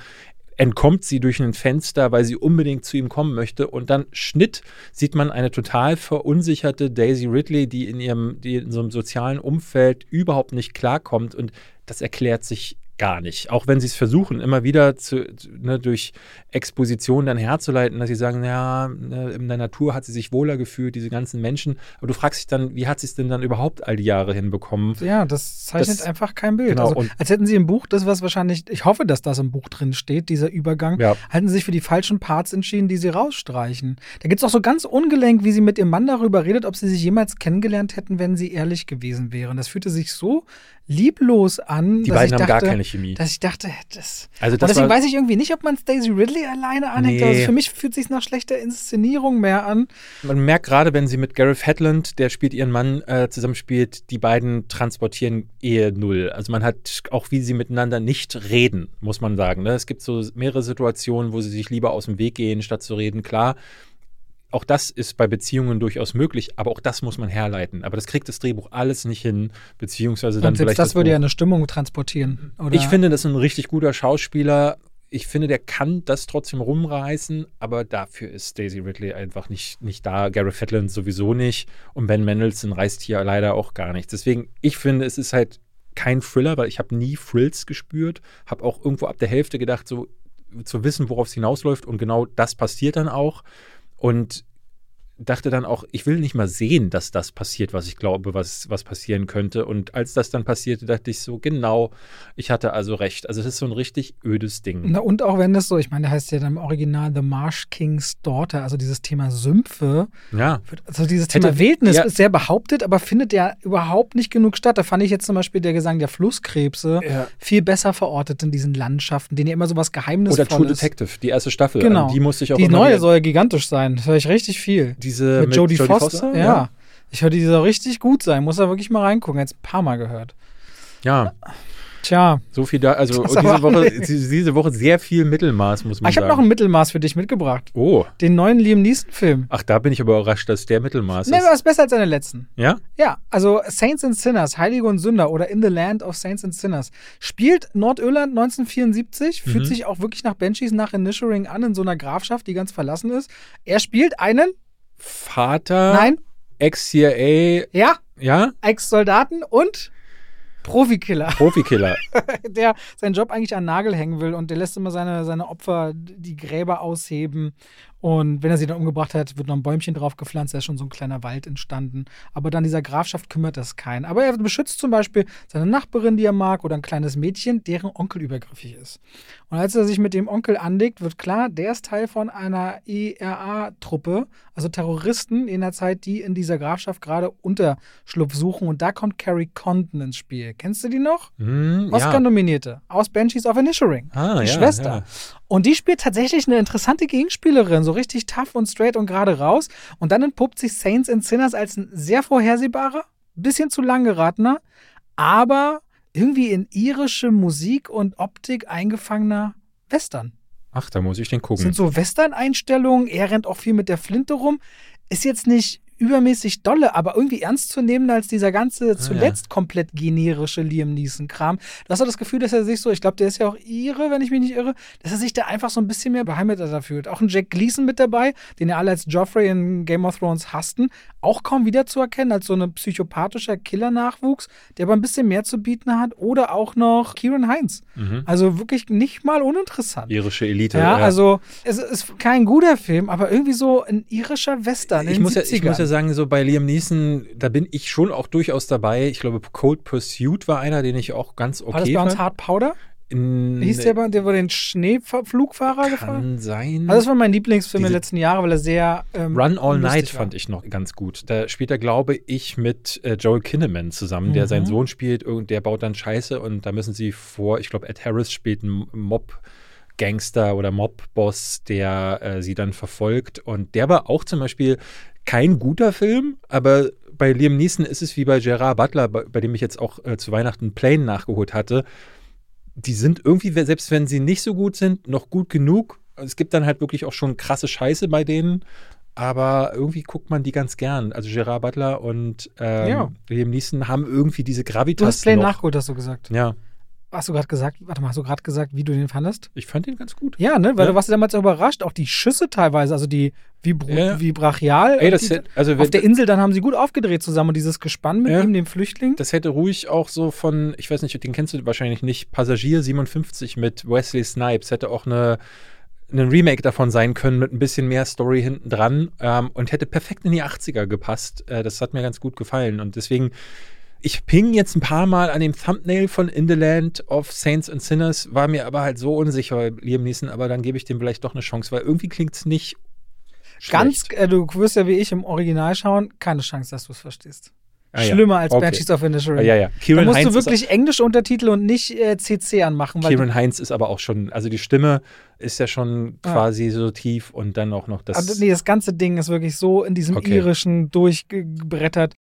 B: entkommt sie durch ein Fenster, weil sie unbedingt zu ihm kommen möchte. Und dann Schnitt sieht man eine total verunsicherte Daisy Ridley, die in ihrem, die in so einem sozialen Umfeld überhaupt nicht klarkommt. Und das erklärt sich gar nicht. Auch wenn sie es versuchen, immer wieder zu, ne, durch Exposition dann herzuleiten, dass sie sagen, ja, ne, in der Natur hat sie sich wohler gefühlt, diese ganzen Menschen. Aber du fragst dich dann, wie hat sie es denn dann überhaupt all die Jahre hinbekommen?
A: Ja, das zeichnet das, einfach kein Bild. Genau, also, als hätten sie im Buch, das was wahrscheinlich, ich hoffe, dass das im Buch drin steht, dieser Übergang, ja. hätten sie sich für die falschen Parts entschieden, die sie rausstreichen. Da gibt es auch so ganz ungelenk, wie sie mit ihrem Mann darüber redet, ob sie sich jemals kennengelernt hätten, wenn sie ehrlich gewesen wären. Das fühlte sich so lieblos an.
B: Die beiden haben dachte, gar keine Chemie.
A: Dass ich dachte, das. Also das deswegen weiß ich irgendwie nicht, ob man Daisy Ridley alleine anhängt. Nee. Also für mich fühlt es sich nach schlechter Inszenierung mehr an.
B: Man merkt gerade, wenn sie mit Gareth Hedlund, der spielt ihren Mann, äh, zusammenspielt, die beiden transportieren Ehe null. Also man hat auch, wie sie miteinander nicht reden, muss man sagen. Ne? Es gibt so mehrere Situationen, wo sie sich lieber aus dem Weg gehen, statt zu reden. Klar, auch das ist bei Beziehungen durchaus möglich, aber auch das muss man herleiten. Aber das kriegt das Drehbuch alles nicht hin, beziehungsweise dann
A: Und selbst das, das würde ja eine Stimmung transportieren.
B: Oder? Ich finde, das ist ein richtig guter Schauspieler. Ich finde, der kann das trotzdem rumreißen, aber dafür ist Daisy Ridley einfach nicht, nicht da. Gareth Fetland sowieso nicht. Und Ben Mendelssohn reißt hier leider auch gar nichts. Deswegen, ich finde, es ist halt kein Thriller, weil ich habe nie Frills gespürt. Habe auch irgendwo ab der Hälfte gedacht, so zu wissen, worauf es hinausläuft. Und genau das passiert dann auch. Und dachte dann auch, ich will nicht mal sehen, dass das passiert, was ich glaube, was, was passieren könnte. Und als das dann passierte, dachte ich so, genau, ich hatte also recht. Also es ist so ein richtig ödes Ding.
A: Na und auch wenn das so, ich meine, der heißt ja dann im Original The Marsh King's Daughter, also dieses Thema Sümpfe.
B: Ja.
A: Also dieses Thema Hätte, Wildnis ja. ist sehr behauptet, aber findet ja überhaupt nicht genug statt. Da fand ich jetzt zum Beispiel der Gesang der Flusskrebse ja. viel besser verortet in diesen Landschaften, denen ja immer so was Geheimnisvolles
B: Oder True Detective, die erste Staffel.
A: Genau.
B: die musste ich auch
A: Die neue soll ja gigantisch sein. Das höre ich richtig viel
B: diese
A: mit, mit Jodie, Foster? Foster? Ja. ja. Ich höre, die soll richtig gut sein. Muss da wirklich mal reingucken. Jetzt ein paar Mal gehört.
B: Ja.
A: Tja.
B: So viel da, also diese Woche, (laughs) diese Woche sehr viel Mittelmaß, muss man
A: ah, ich
B: sagen.
A: Ich habe noch ein Mittelmaß für dich mitgebracht.
B: Oh.
A: Den neuen Liam Neeson-Film.
B: Ach, da bin ich aber überrascht, dass der Mittelmaß
A: nee,
B: ist.
A: Nee, war besser als seine letzten.
B: Ja?
A: Ja, also Saints and Sinners, Heilige und Sünder oder In the Land of Saints and Sinners. Spielt Nordirland 1974, mhm. fühlt sich auch wirklich nach Banshees nach Inisherin an, in so einer Grafschaft, die ganz verlassen ist. Er spielt einen
B: Vater.
A: Nein.
B: Ex-CIA.
A: Ja.
B: Ja.
A: Ex-Soldaten und Profikiller.
B: Profikiller. (laughs)
A: der seinen Job eigentlich an den Nagel hängen will und der lässt immer seine, seine Opfer die Gräber ausheben Und wenn er sie dann umgebracht hat, wird noch ein Bäumchen drauf gepflanzt, da ist schon so ein kleiner Wald entstanden. Aber dann dieser Grafschaft kümmert das keinen. Aber er beschützt zum Beispiel seine Nachbarin, die er mag, oder ein kleines Mädchen, deren Onkel übergriffig ist. Und als er sich mit dem Onkel anlegt, wird klar, der ist Teil von einer IRA-Truppe, also Terroristen in der Zeit, die in dieser Grafschaft gerade Unterschlupf suchen. Und da kommt Carrie Condon ins Spiel. Kennst du die noch?
B: Hm,
A: Oscar-Nominierte aus Banshees of Inisherin.
B: Ah,
A: die
B: ja,
A: Schwester.
B: ja.
A: Und die spielt tatsächlich eine interessante Gegenspielerin, so richtig tough und straight und gerade raus. Und dann entpuppt sich Saints and Sinners als ein sehr vorhersehbarer, bisschen zu lang geratener, aber irgendwie in irische Musik und Optik eingefangener Western.
B: Ach, da muss ich den
A: Das
B: gucken.
A: sind so Western-Einstellungen, er rennt auch viel mit der Flinte rum. Ist jetzt nicht übermäßig dolle, aber irgendwie ernst zu nehmen als dieser ganze zuletzt komplett generische Liam Neeson-Kram. Du hast auch das Gefühl, dass er sich so, ich glaube, der ist ja auch Ire, wenn ich mich nicht irre, dass er sich da einfach so ein bisschen mehr beheimateter fühlt. Auch ein Jack Gleason mit dabei, den ja alle als Joffrey in Game of Thrones hassten, auch kaum wiederzuerkennen als so ein psychopathischer Killer-Nachwuchs, der aber ein bisschen mehr zu bieten hat. Oder auch noch Kieran Heinz.
B: Mhm.
A: Also wirklich nicht mal uninteressant.
B: Irische Elite.
A: Ja, also es ist kein guter Film, aber irgendwie so ein irischer Western. in
B: ich muss, ja, ich
A: 70ern.
B: muss ja sagen, so bei Liam Neeson, da bin ich schon auch durchaus dabei. Ich glaube, Cold Pursuit war einer, den ich auch ganz okay
A: War das bei uns
B: fand.
A: Hard Powder?
B: In-
A: Hieß der, bei- der wurde den Schneeflugfahrer gefahren?
B: Kann sein.
A: Also das war mein Lieblingsfilm der letzten Jahre, weil er sehr ähm,
B: Run All Night
A: war.
B: fand ich noch ganz gut. Da spielt er, glaube ich, mit äh, Joel Kinnaman zusammen, der
A: Mhm.
B: seinen Sohn spielt und der baut dann Scheiße und da müssen sie vor, ich glaube, Ed Harris spielt einen Mob-Gangster oder Mob-Boss, der äh, sie dann verfolgt und der war auch zum Beispiel kein guter Film, aber bei Liam Neeson ist es wie bei Gerard Butler, bei, bei dem ich jetzt auch äh, zu Weihnachten Plane nachgeholt hatte. Die sind irgendwie, selbst wenn sie nicht so gut sind, noch gut genug. Es gibt dann halt wirklich auch schon krasse Scheiße bei denen, aber irgendwie guckt man die ganz gern. Also Gerard Butler und ähm,
A: Ja.
B: Liam Neeson haben irgendwie diese
A: Du
B: Gravitas
A: hast Play
B: noch.
A: nachgeholt, hast du gesagt.
B: Ja,
A: Hast du gerade gesagt, warte mal, hast du gerade gesagt, wie du den fandest?
B: ich fand den ganz gut.
A: Ja, ne? Weil
B: Ja.
A: du warst ja damals überrascht, auch die Schüsse teilweise, also die wie,
B: Ja.
A: wie brachial.
B: Ey,
A: die,
B: hätte, also
A: auf der Insel, dann haben sie gut aufgedreht zusammen und dieses Gespann mit
B: Ja.
A: ihm, dem Flüchtling.
B: das hätte ruhig auch so von, ich weiß nicht, den kennst du wahrscheinlich nicht, Passagier 57 mit Wesley Snipes hätte auch eine ein Remake davon sein können mit ein bisschen mehr Story hinten dran ähm, und hätte perfekt in die 80er gepasst. Äh, das hat mir ganz gut gefallen und deswegen ich ping jetzt ein paar Mal an dem Thumbnail von In the Land of Saints and Sinners, war mir aber halt so unsicher, Liam Neeson, aber dann gebe ich dem vielleicht doch eine Chance, weil irgendwie klingt es nicht
A: Ganz, äh, du wirst ja wie ich im Original schauen, keine Chance, dass du es verstehst.
B: Ah, ja.
A: Schlimmer als
B: Okay.
A: Banshees of Inisherin.
B: Ah, ja, ja.
A: Da
B: Kieran
A: musst
B: Heinz
A: du wirklich englische Untertitel und nicht äh, CC anmachen, weil
B: Kieran Heinz ist aber auch schon, also die Stimme ist ja schon
A: Ah.
B: quasi so tief und dann auch noch das.
A: Also, nee, das ganze Ding ist wirklich so in diesem
B: Okay.
A: irischen durchgebrettert.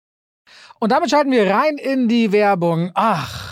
A: Und damit schalten wir rein in die Werbung. Ach,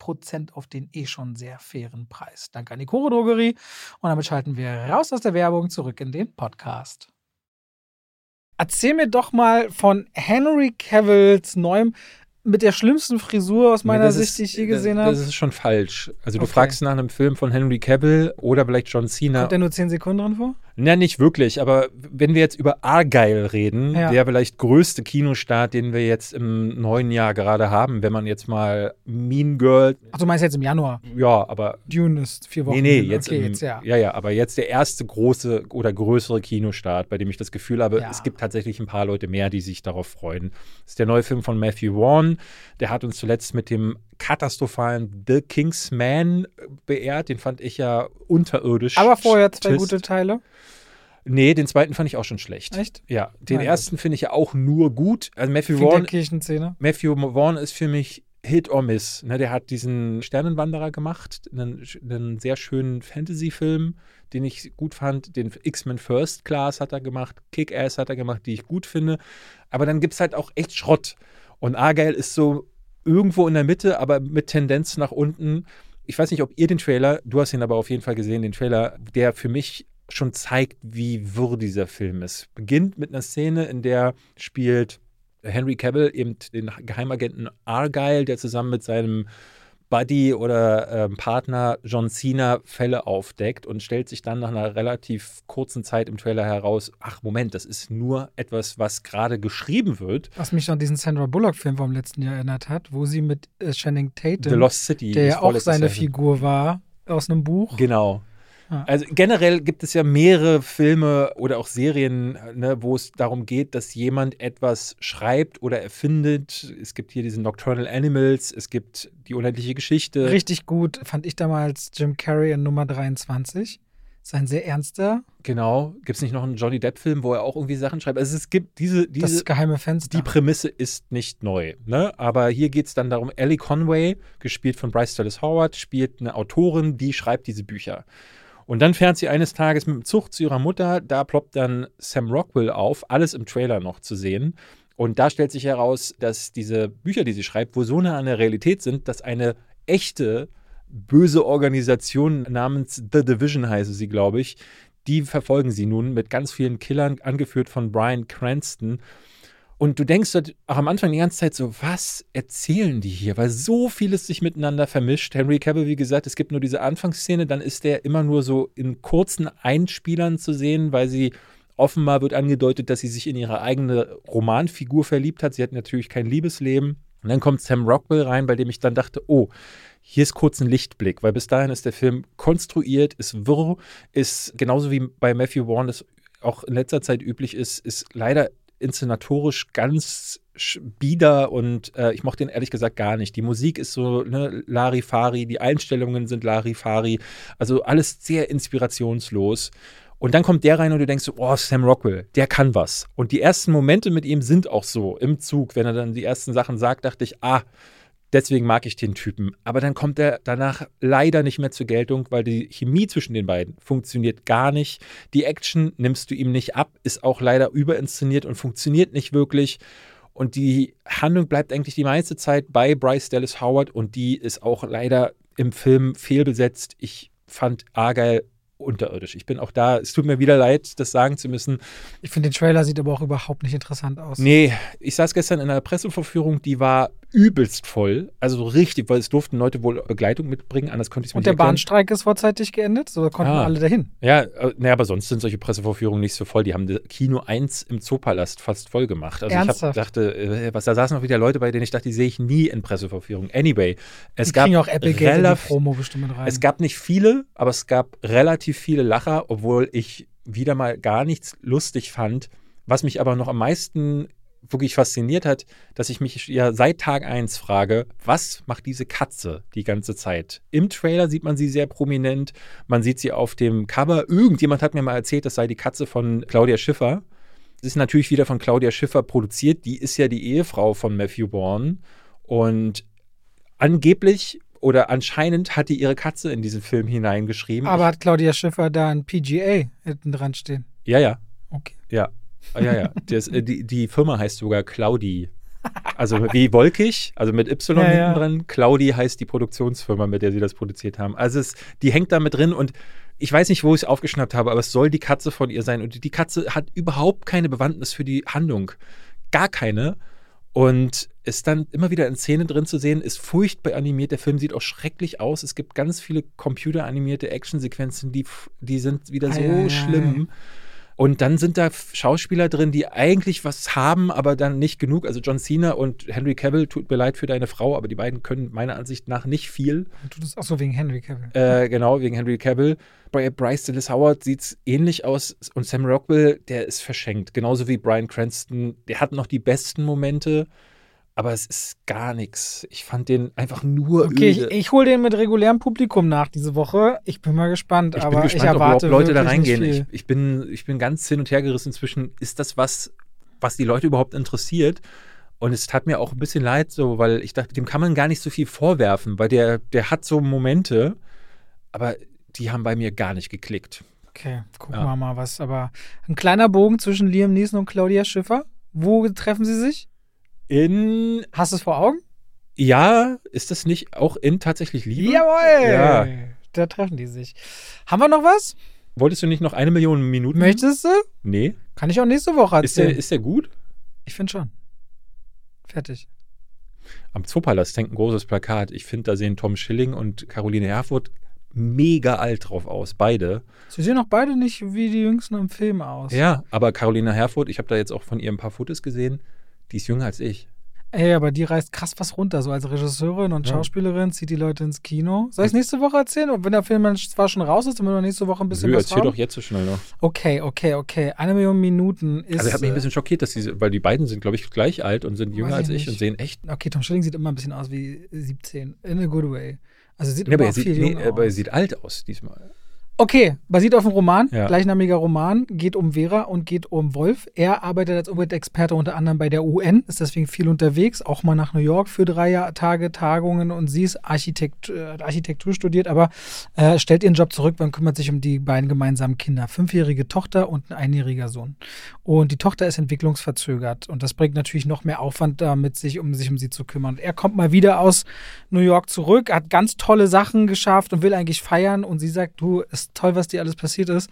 A: auf den eh schon sehr fairen Preis. Danke an die Koro Drogerie. Und damit schalten wir raus aus der Werbung zurück in den Podcast. Erzähl mir doch mal von Henry Cavills neuem mit der schlimmsten Frisur aus meiner
B: das
A: Sicht,
B: ist-
A: die ich je gesehen habe.
B: Das ist schon falsch. Also du
A: Okay.
B: fragst nach einem Film von Henry Cavill oder vielleicht John Cena.
A: Kommt der nur 10 Sekunden drin vor?
B: Na, nicht wirklich, aber wenn wir jetzt über Argyle reden,
A: Ja.
B: der vielleicht größte Kinostart, den wir jetzt im neuen Jahr gerade haben, wenn man jetzt mal Mean Girl,
A: Ach, du meinst jetzt im Januar.
B: ja, aber
A: Dune ist vier Wochen.
B: nee, nee, jetzt,
A: okay,
B: im,
A: jetzt ja.
B: ja, ja, aber jetzt der erste große oder größere Kinostart, bei dem ich das Gefühl habe,
A: Ja.
B: es gibt tatsächlich ein paar Leute mehr, die sich darauf freuen. Das ist der neue Film von Matthew Vaughn, der hat uns zuletzt mit dem katastrophalen The King's Man beehrt, den fand ich ja unterirdisch.
A: Aber vorher zwei gute Teile.
B: Nee, den zweiten fand ich auch schon schlecht.
A: Echt?
B: Ja, den
A: gut.
B: ersten finde ich ja auch nur gut. Also Matthew Vaughn. Matthew Vaughn ist für mich Hit or Miss. Ne, der hat diesen Sternenwanderer gemacht, einen, einen sehr schönen Fantasy-Film, den ich gut fand. Den X-Men First Class hat er gemacht, Kick-Ass hat er gemacht, die ich gut finde. Aber dann gibt es halt auch echt Schrott. Und Argyle ist so irgendwo in der Mitte, aber mit Tendenz nach unten. Ich weiß nicht, ob ihr den Trailer, du hast ihn aber auf jeden Fall gesehen, den Trailer, der für mich schon zeigt, wie wirr dieser Film ist. Beginnt mit einer Szene, in der spielt Henry Cavill eben den Geheimagenten Argyle, der zusammen mit seinem Buddy oder ähm, Partner John Cena Fälle aufdeckt und stellt sich dann nach einer relativ kurzen Zeit im Trailer heraus, ach Moment, das ist nur etwas, was gerade geschrieben wird.
A: Was mich an diesen Sandra Bullock-Film vom letzten Jahr erinnert hat, wo sie mit äh, Channing Tatum,
B: Lost City.
A: der ja auch seine. Figur war, aus einem Buch.
B: Genau.
A: Ja.
B: Also generell gibt es ja mehrere Filme oder auch Serien, ne, wo es darum geht, dass jemand etwas schreibt oder erfindet. Es gibt hier diesen Nocturnal Animals, es gibt die unendliche Geschichte.
A: Richtig gut fand ich damals Jim Carrey in Nummer 23. Ist ein sehr ernster,
B: Genau. Gibt es nicht noch einen Johnny Depp-Film, wo er auch irgendwie Sachen schreibt? Also es gibt diese, diese
A: das geheime Fenster.
B: die Prämisse ist nicht neu. Ne? Aber hier geht es dann darum, Ellie Conway, gespielt von Bryce Dallas Howard, spielt eine Autorin, die schreibt diese Bücher. Und dann fährt sie eines Tages mit dem Zug zu ihrer Mutter. Da ploppt dann Sam Rockwell auf, alles im Trailer noch zu sehen. Und da stellt sich heraus, dass diese Bücher, die sie schreibt, wohl so nah an der Realität sind, dass eine echte böse Organisation namens The Division heiße sie, glaube ich, die verfolgen sie nun mit ganz vielen Killern, angeführt von Brian Cranston. Und du denkst dort auch am Anfang die ganze Zeit so, was erzählen die hier? Weil so vieles sich miteinander vermischt. Henry Cavill, wie gesagt, es gibt nur diese Anfangsszene, dann ist der immer nur so in kurzen Einspielern zu sehen, weil sie offenbar wird angedeutet, dass sie sich in ihre eigene Romanfigur verliebt hat. Sie hat natürlich kein Liebesleben. Und dann kommt Sam Rockwell rein, bei dem ich dann dachte, oh, hier ist kurz ein Lichtblick, weil bis dahin ist der Film konstruiert, ist wirr, ist genauso wie bei Matthew Vaughn das auch in letzter Zeit üblich ist, ist leider inszenatorisch ganz bieder und äh, ich mochte ihn ehrlich gesagt gar nicht. Die Musik ist so ne, Larifari, die Einstellungen sind Larifari, also alles sehr inspirationslos. Und dann kommt der rein und du denkst oh, Sam Rockwell, der kann was. Und die ersten Momente mit ihm sind auch so im Zug, wenn er dann die ersten Sachen sagt, dachte ich, ah, deswegen mag ich den Typen. Aber dann kommt er danach leider nicht mehr zur Geltung, weil die Chemie zwischen den beiden funktioniert gar nicht. Die Action nimmst du ihm nicht ab, ist auch leider überinszeniert und funktioniert nicht wirklich. Und die Handlung bleibt eigentlich die meiste Zeit bei Bryce Dallas Howard und die ist auch leider im Film fehlbesetzt. Ich fand Argyle unterirdisch. Ich bin auch da, es tut mir wieder leid, das sagen zu müssen.
A: Ich finde, den Trailer sieht aber auch überhaupt nicht interessant aus.
B: Nee, ich saß gestern in einer Presseverführung, die war übelst voll. Also richtig, weil es durften Leute wohl Begleitung mitbringen, anders konnte ich es mir
A: Und
B: nicht
A: der
B: erklären.
A: Bahnstreik ist vorzeitig geendet, so konnten
B: Ah.
A: alle dahin.
B: Ja, äh, naja, aber sonst sind solche Pressevorführungen nicht so voll. Die haben das Kino 1 im Zoopalast fast voll gemacht. Also
A: Ernsthaft?
B: ich hab, dachte, äh, was, da saßen auch wieder Leute, bei denen ich dachte, die sehe ich nie in Pressevorführungen. Anyway, es
A: Die
B: gab
A: auch Apple
B: relativ,
A: Promo bestimmt rein.
B: es gab nicht viele, aber es gab relativ viele Lacher, obwohl ich wieder mal gar nichts lustig fand. Was mich aber noch am meisten wirklich fasziniert hat, dass ich mich ja seit Tag 1 frage, was macht diese Katze die ganze Zeit? Im Trailer sieht man sie sehr prominent, man sieht sie auf dem Cover. Irgendjemand hat mir mal erzählt, das sei die Katze von Claudia Schiffer. Es ist natürlich wieder von Claudia Schiffer produziert, die ist ja die Ehefrau von Matthew Bourne und angeblich oder anscheinend hat die ihre Katze in diesen Film hineingeschrieben.
A: aber hat Claudia Schiffer da ein PGA hinten dran stehen?
B: ja, ja,
A: Okay.
B: ja. Ah, Ja, ja. Das, äh, die, die Firma heißt sogar Claudi. Also wie wolkig, also mit Y
A: Ja,
B: hinten
A: ja.
B: dran. Claudi heißt die Produktionsfirma, mit der sie das produziert haben. Also es, die hängt da mit drin und ich weiß nicht, wo ich es aufgeschnappt habe, aber es soll die Katze von ihr sein. Und die Katze hat überhaupt keine Bewandtnis für die Handlung. Gar keine. Und ist dann immer wieder in Szene drin zu sehen, ist furchtbar animiert. Der Film sieht auch schrecklich aus. Es gibt ganz viele computeranimierte Actionsequenzen, die, die sind wieder so
A: Ei, ei, ei.
B: Und dann sind da Schauspieler drin, die eigentlich was haben, aber dann nicht genug. Also John Cena und Henry Cavill, tut mir leid für deine Frau, aber die beiden können meiner Ansicht nach nicht viel.
A: Du das auch so wegen Henry Cavill.
B: Äh, genau, wegen Henry Cavill. Bei Bryce Dallas Howard sieht es ähnlich aus. Und Sam Rockwell, der ist verschenkt. Genauso wie Brian Cranston. Der hat noch die besten Momente, aber es ist gar nichts. Ich fand den einfach nur
A: Okay, ich,
B: öde.
A: ich hole den mit regulärem Publikum nach diese Woche. Ich bin mal gespannt,
B: Ich
A: aber
B: bin
A: ich
B: gespannt, ob
A: erwarte
B: überhaupt Leute da reingehen. Ich, ich, bin, ich bin ganz hin und her gerissen zwischen, ist das was, was die Leute überhaupt interessiert? Und es tat mir auch ein bisschen leid, so, weil ich dachte, dem kann man gar nicht so viel vorwerfen, weil der, der hat so Momente, aber die haben bei mir gar nicht geklickt.
A: Okay, gucken
B: Ja.
A: wir mal was. Aber ein kleiner Bogen zwischen Liam Neeson und Claudia Schiffer. Wo treffen sie sich?
B: In,
A: Hast du es vor Augen?
B: ja, ist das nicht auch in tatsächlich Liebe?
A: Jawohl!
B: Ja.
A: Da treffen die sich. Haben wir noch was?
B: Wolltest du nicht noch eine Million Minuten?
A: Möchtest du?
B: Nee.
A: Kann ich auch nächste Woche
B: Ist der,
A: erzählen.
B: ist der gut?
A: ich finde schon. Fertig.
B: Am Zoopalast hängt ein großes Plakat. Ich finde, da sehen Tom Schilling und Caroline Herfurth mega alt drauf aus. Beide.
A: Sie sehen auch beide nicht wie die Jüngsten im Film aus.
B: Ja, aber Caroline Herfurth, ich habe da jetzt auch von ihr ein paar Fotos gesehen, die ist jünger als ich.
A: Ey, aber die reißt krass was runter. So als Regisseurin und
B: Ja.
A: Schauspielerin zieht die Leute ins Kino. Soll ich es nächste Woche erzählen? Und wenn der Film dann zwar schon raus ist, damit wir nächste Woche ein bisschen
B: Nö,
A: was
B: erzähl
A: haben?
B: doch jetzt so schnell noch.
A: Okay, okay, okay. Eine Million Minuten ist.
B: Also hat mich ein
A: äh,
B: bisschen schockiert, dass die, weil die beiden sind, glaube ich, gleich alt und sind jünger
A: Weiß
B: als
A: ich
B: ich und
A: nicht.
B: sehen echt.
A: Okay, Tom Schilling sieht immer ein bisschen aus wie 17. In a good way. Also sieht
B: Nee, aber er sieht, nee, aber er sieht alt aus diesmal.
A: Okay, basiert auf einem Roman,
B: Ja.
A: gleichnamiger Roman, geht um Vera und geht um Wolf. Er arbeitet als Umweltexperte unter anderem bei der UN, ist deswegen viel unterwegs, auch mal nach New York für drei Tage Tagungen und sie ist Architekt, äh, Architektur studiert, aber äh, stellt ihren Job zurück, man kümmert sich um die beiden gemeinsamen Kinder, fünfjährige Tochter und ein einjähriger Sohn. Und die Tochter ist entwicklungsverzögert und das bringt natürlich noch mehr Aufwand damit, sich um sich um sie zu kümmern. Und er kommt mal wieder aus New York zurück, hat ganz tolle Sachen geschafft und will eigentlich feiern und sie sagt, du, ist toll, was dir alles passiert ist,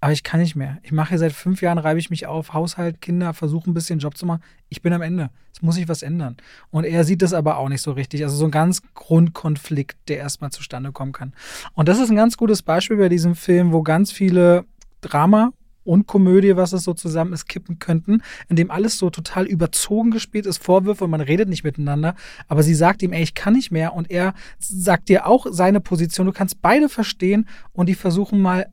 A: aber ich kann nicht mehr. Ich mache hier seit fünf Jahren, reibe ich mich auf, Haushalt, Kinder, versuche ein bisschen Job zu machen. Ich bin am Ende. Es muss sich was ändern. Und er sieht das aber auch nicht so richtig. Also so ein ganz Grundkonflikt, der erstmal zustande kommen kann. Und das ist ein ganz gutes Beispiel bei diesem Film, wo ganz viele Drama und Komödie, was es so zusammen ist, kippen könnten, in dem alles so total überzogen gespielt ist, Vorwürfe und man redet nicht miteinander, aber sie sagt ihm, ey, ich kann nicht mehr und er sagt dir auch seine Position, du kannst beide verstehen und die versuchen mal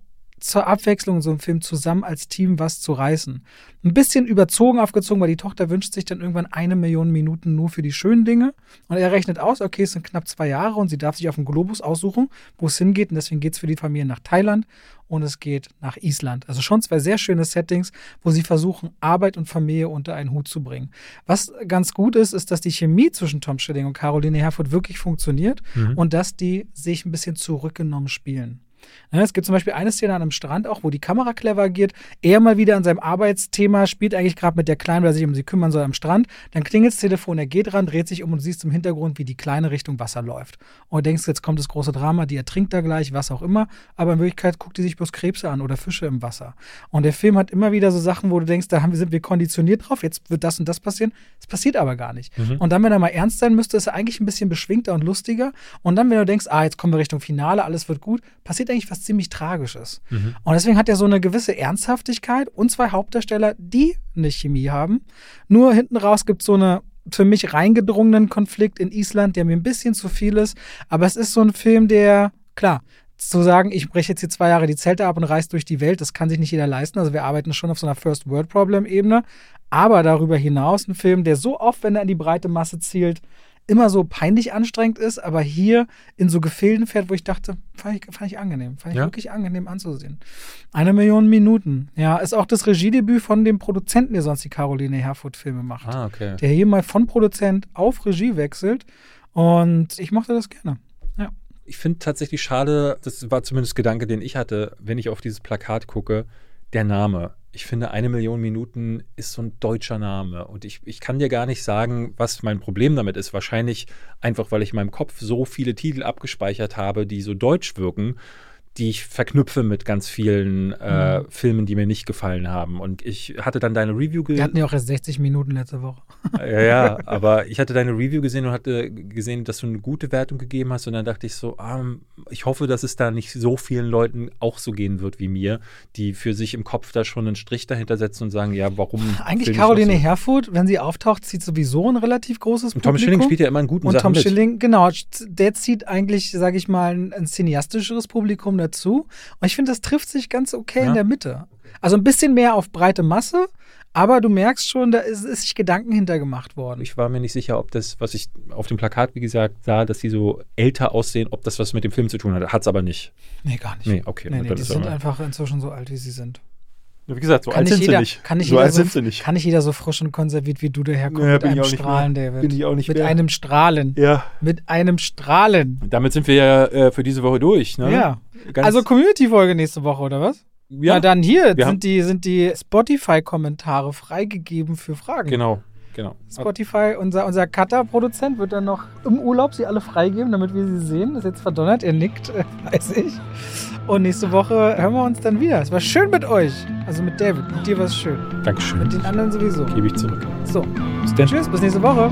A: zur Abwechslung in so einem Film zusammen als Team was zu reißen. Ein bisschen überzogen aufgezogen, weil die Tochter wünscht sich dann irgendwann eine Million Minuten nur für die schönen Dinge. Und er rechnet aus, okay, es sind knapp zwei Jahre und sie darf sich auf dem Globus aussuchen, wo es hingeht. Und deswegen geht es für die Familie nach Thailand und es geht nach Island. Also schon zwei sehr schöne Settings, wo sie versuchen, Arbeit und Familie unter einen Hut zu bringen. Was ganz gut ist, ist, dass die Chemie zwischen Tom Schilling und Caroline Herfurth wirklich funktioniert und dass die sich ein bisschen zurückgenommen spielen. Es gibt zum Beispiel eine Szene an einem Strand auch, wo die Kamera clever agiert. Er mal wieder an seinem Arbeitsthema spielt eigentlich gerade mit der Kleinen, weil er sich um sie kümmern soll am Strand. Dann klingelt das Telefon, er geht ran, dreht sich um und du siehst im Hintergrund, wie die Kleine Richtung Wasser läuft. Und du denkst, jetzt kommt das große Drama, die ertrinkt da gleich, was auch immer. Aber in Wirklichkeit guckt die sich bloß Krebse an oder Fische im Wasser. Und der Film hat immer wieder so Sachen, wo du denkst, da sind wir konditioniert drauf, jetzt wird das und das passieren. Es passiert aber gar nicht. Und dann, wenn er mal ernst sein müsste, ist er eigentlich ein bisschen beschwingter und lustiger. Und dann, wenn du denkst, ah, jetzt kommen wir Richtung Finale, alles wird gut, passiert eigentlich was ziemlich Tragisches. Und deswegen hat er so eine gewisse Ernsthaftigkeit und zwei Hauptdarsteller, die eine Chemie haben. Nur hinten raus gibt es so eine für mich reingedrungenen Konflikt in Island, der mir ein bisschen zu viel ist. Aber es ist so ein Film, der, klar, zu sagen, ich breche jetzt hier zwei Jahre die Zelte ab und reise durch die Welt, das kann sich nicht jeder leisten. Also wir arbeiten schon auf so einer First-World-Problem-Ebene. Aber darüber hinaus ein Film, der so oft, wenn er in die breite Masse zielt, immer so peinlich anstrengend ist, aber hier in so Gefilden fährt, wo ich dachte, fand ich, fand ich angenehm. Fand ich
B: Ja?
A: wirklich angenehm anzusehen. Eine Million Minuten. Ja, ist auch das Regiedebüt von dem Produzenten, der sonst die Caroline Herfurth-Filme macht.
B: Ah, okay.
A: Der hier mal von Produzent auf Regie wechselt. Und ich mochte das gerne. Ja.
B: Ich finde tatsächlich schade, das war zumindest Gedanke, den ich hatte, wenn ich auf dieses Plakat gucke, der Name. Ich finde, eine Million Minuten ist so ein deutscher Name. Und ich, ich kann dir gar nicht sagen, was mein Problem damit ist. Wahrscheinlich einfach, weil ich in meinem Kopf so viele Titel abgespeichert habe, die so deutsch wirken, die ich verknüpfe mit ganz vielen äh,
A: Mhm.
B: Filmen, die mir nicht gefallen haben. Und ich hatte dann deine Review
A: Wir
B: gesehen.
A: hatten ja auch erst 60 Minuten letzte Woche.
B: Ja, ja, aber ich hatte deine Review gesehen und hatte gesehen, dass du eine gute Wertung gegeben hast. Und dann dachte ich so, ah, ich hoffe, dass es da nicht so vielen Leuten auch so gehen wird wie mir, die für sich im Kopf da schon einen Strich dahinter setzen und sagen, ja, warum.
A: Eigentlich Caroline
B: so?
A: Herfurth, wenn sie auftaucht, zieht sowieso ein relativ großes
B: Und Tom
A: Publikum.
B: Schilling spielt ja immer einen guten
A: Und
B: Sachen
A: Tom
B: mit.
A: Schilling, genau, der zieht eigentlich, sage ich mal, ein, ein cineastischeres Publikum dazu. Und ich finde, das trifft sich ganz okay
B: Ja.
A: in der Mitte. Also ein bisschen mehr auf breite Masse, aber du merkst schon, da ist, ist sich Gedanken hintergemacht worden.
B: Ich war mir nicht sicher, ob das, was ich auf dem Plakat, wie gesagt, sah, dass sie so älter aussehen, ob das was mit dem Film zu tun hat. Hat es aber nicht.
A: nee, gar nicht.
B: Nee, okay.
A: Nee, nee, die sind einfach inzwischen so alt, wie sie sind.
C: Wie gesagt, so
A: Kann
C: alt sind
A: jeder,
C: sie nicht.
A: kann, nicht
C: so
A: jeder
C: alt
A: so,
C: sind sie nicht.
A: kann nicht jeder so frisch und konserviert wie du daherkommen
C: Ja,
A: mit
C: bin ich
A: einem Strahlen. David.
C: Bin ich auch nicht
A: mit
C: mehr.
A: einem Strahlen.
C: Ja,
A: Mit einem Strahlen.
C: damit sind wir ja äh, für diese Woche durch. Ne?
A: Ja.
C: Ganz,
A: Also Community-Folge nächste Woche, oder was?
C: ja,
A: Na dann hier sind die, sind die Spotify-Kommentare freigegeben für Fragen.
B: Genau, genau.
A: Spotify, unser, unser Cutter-Produzent, wird dann noch im Urlaub sie alle freigeben, damit wir sie sehen. Das ist jetzt verdonnert, er nickt, äh, (laughs) weiß ich. Und nächste Woche hören wir uns dann wieder. Es war schön mit euch. Also mit David. Mit dir war es schön.
B: Dankeschön.
A: Mit den anderen sowieso.
B: Gebe ich zurück.
A: So,
B: Bis dann.
A: tschüss, bis nächste Woche.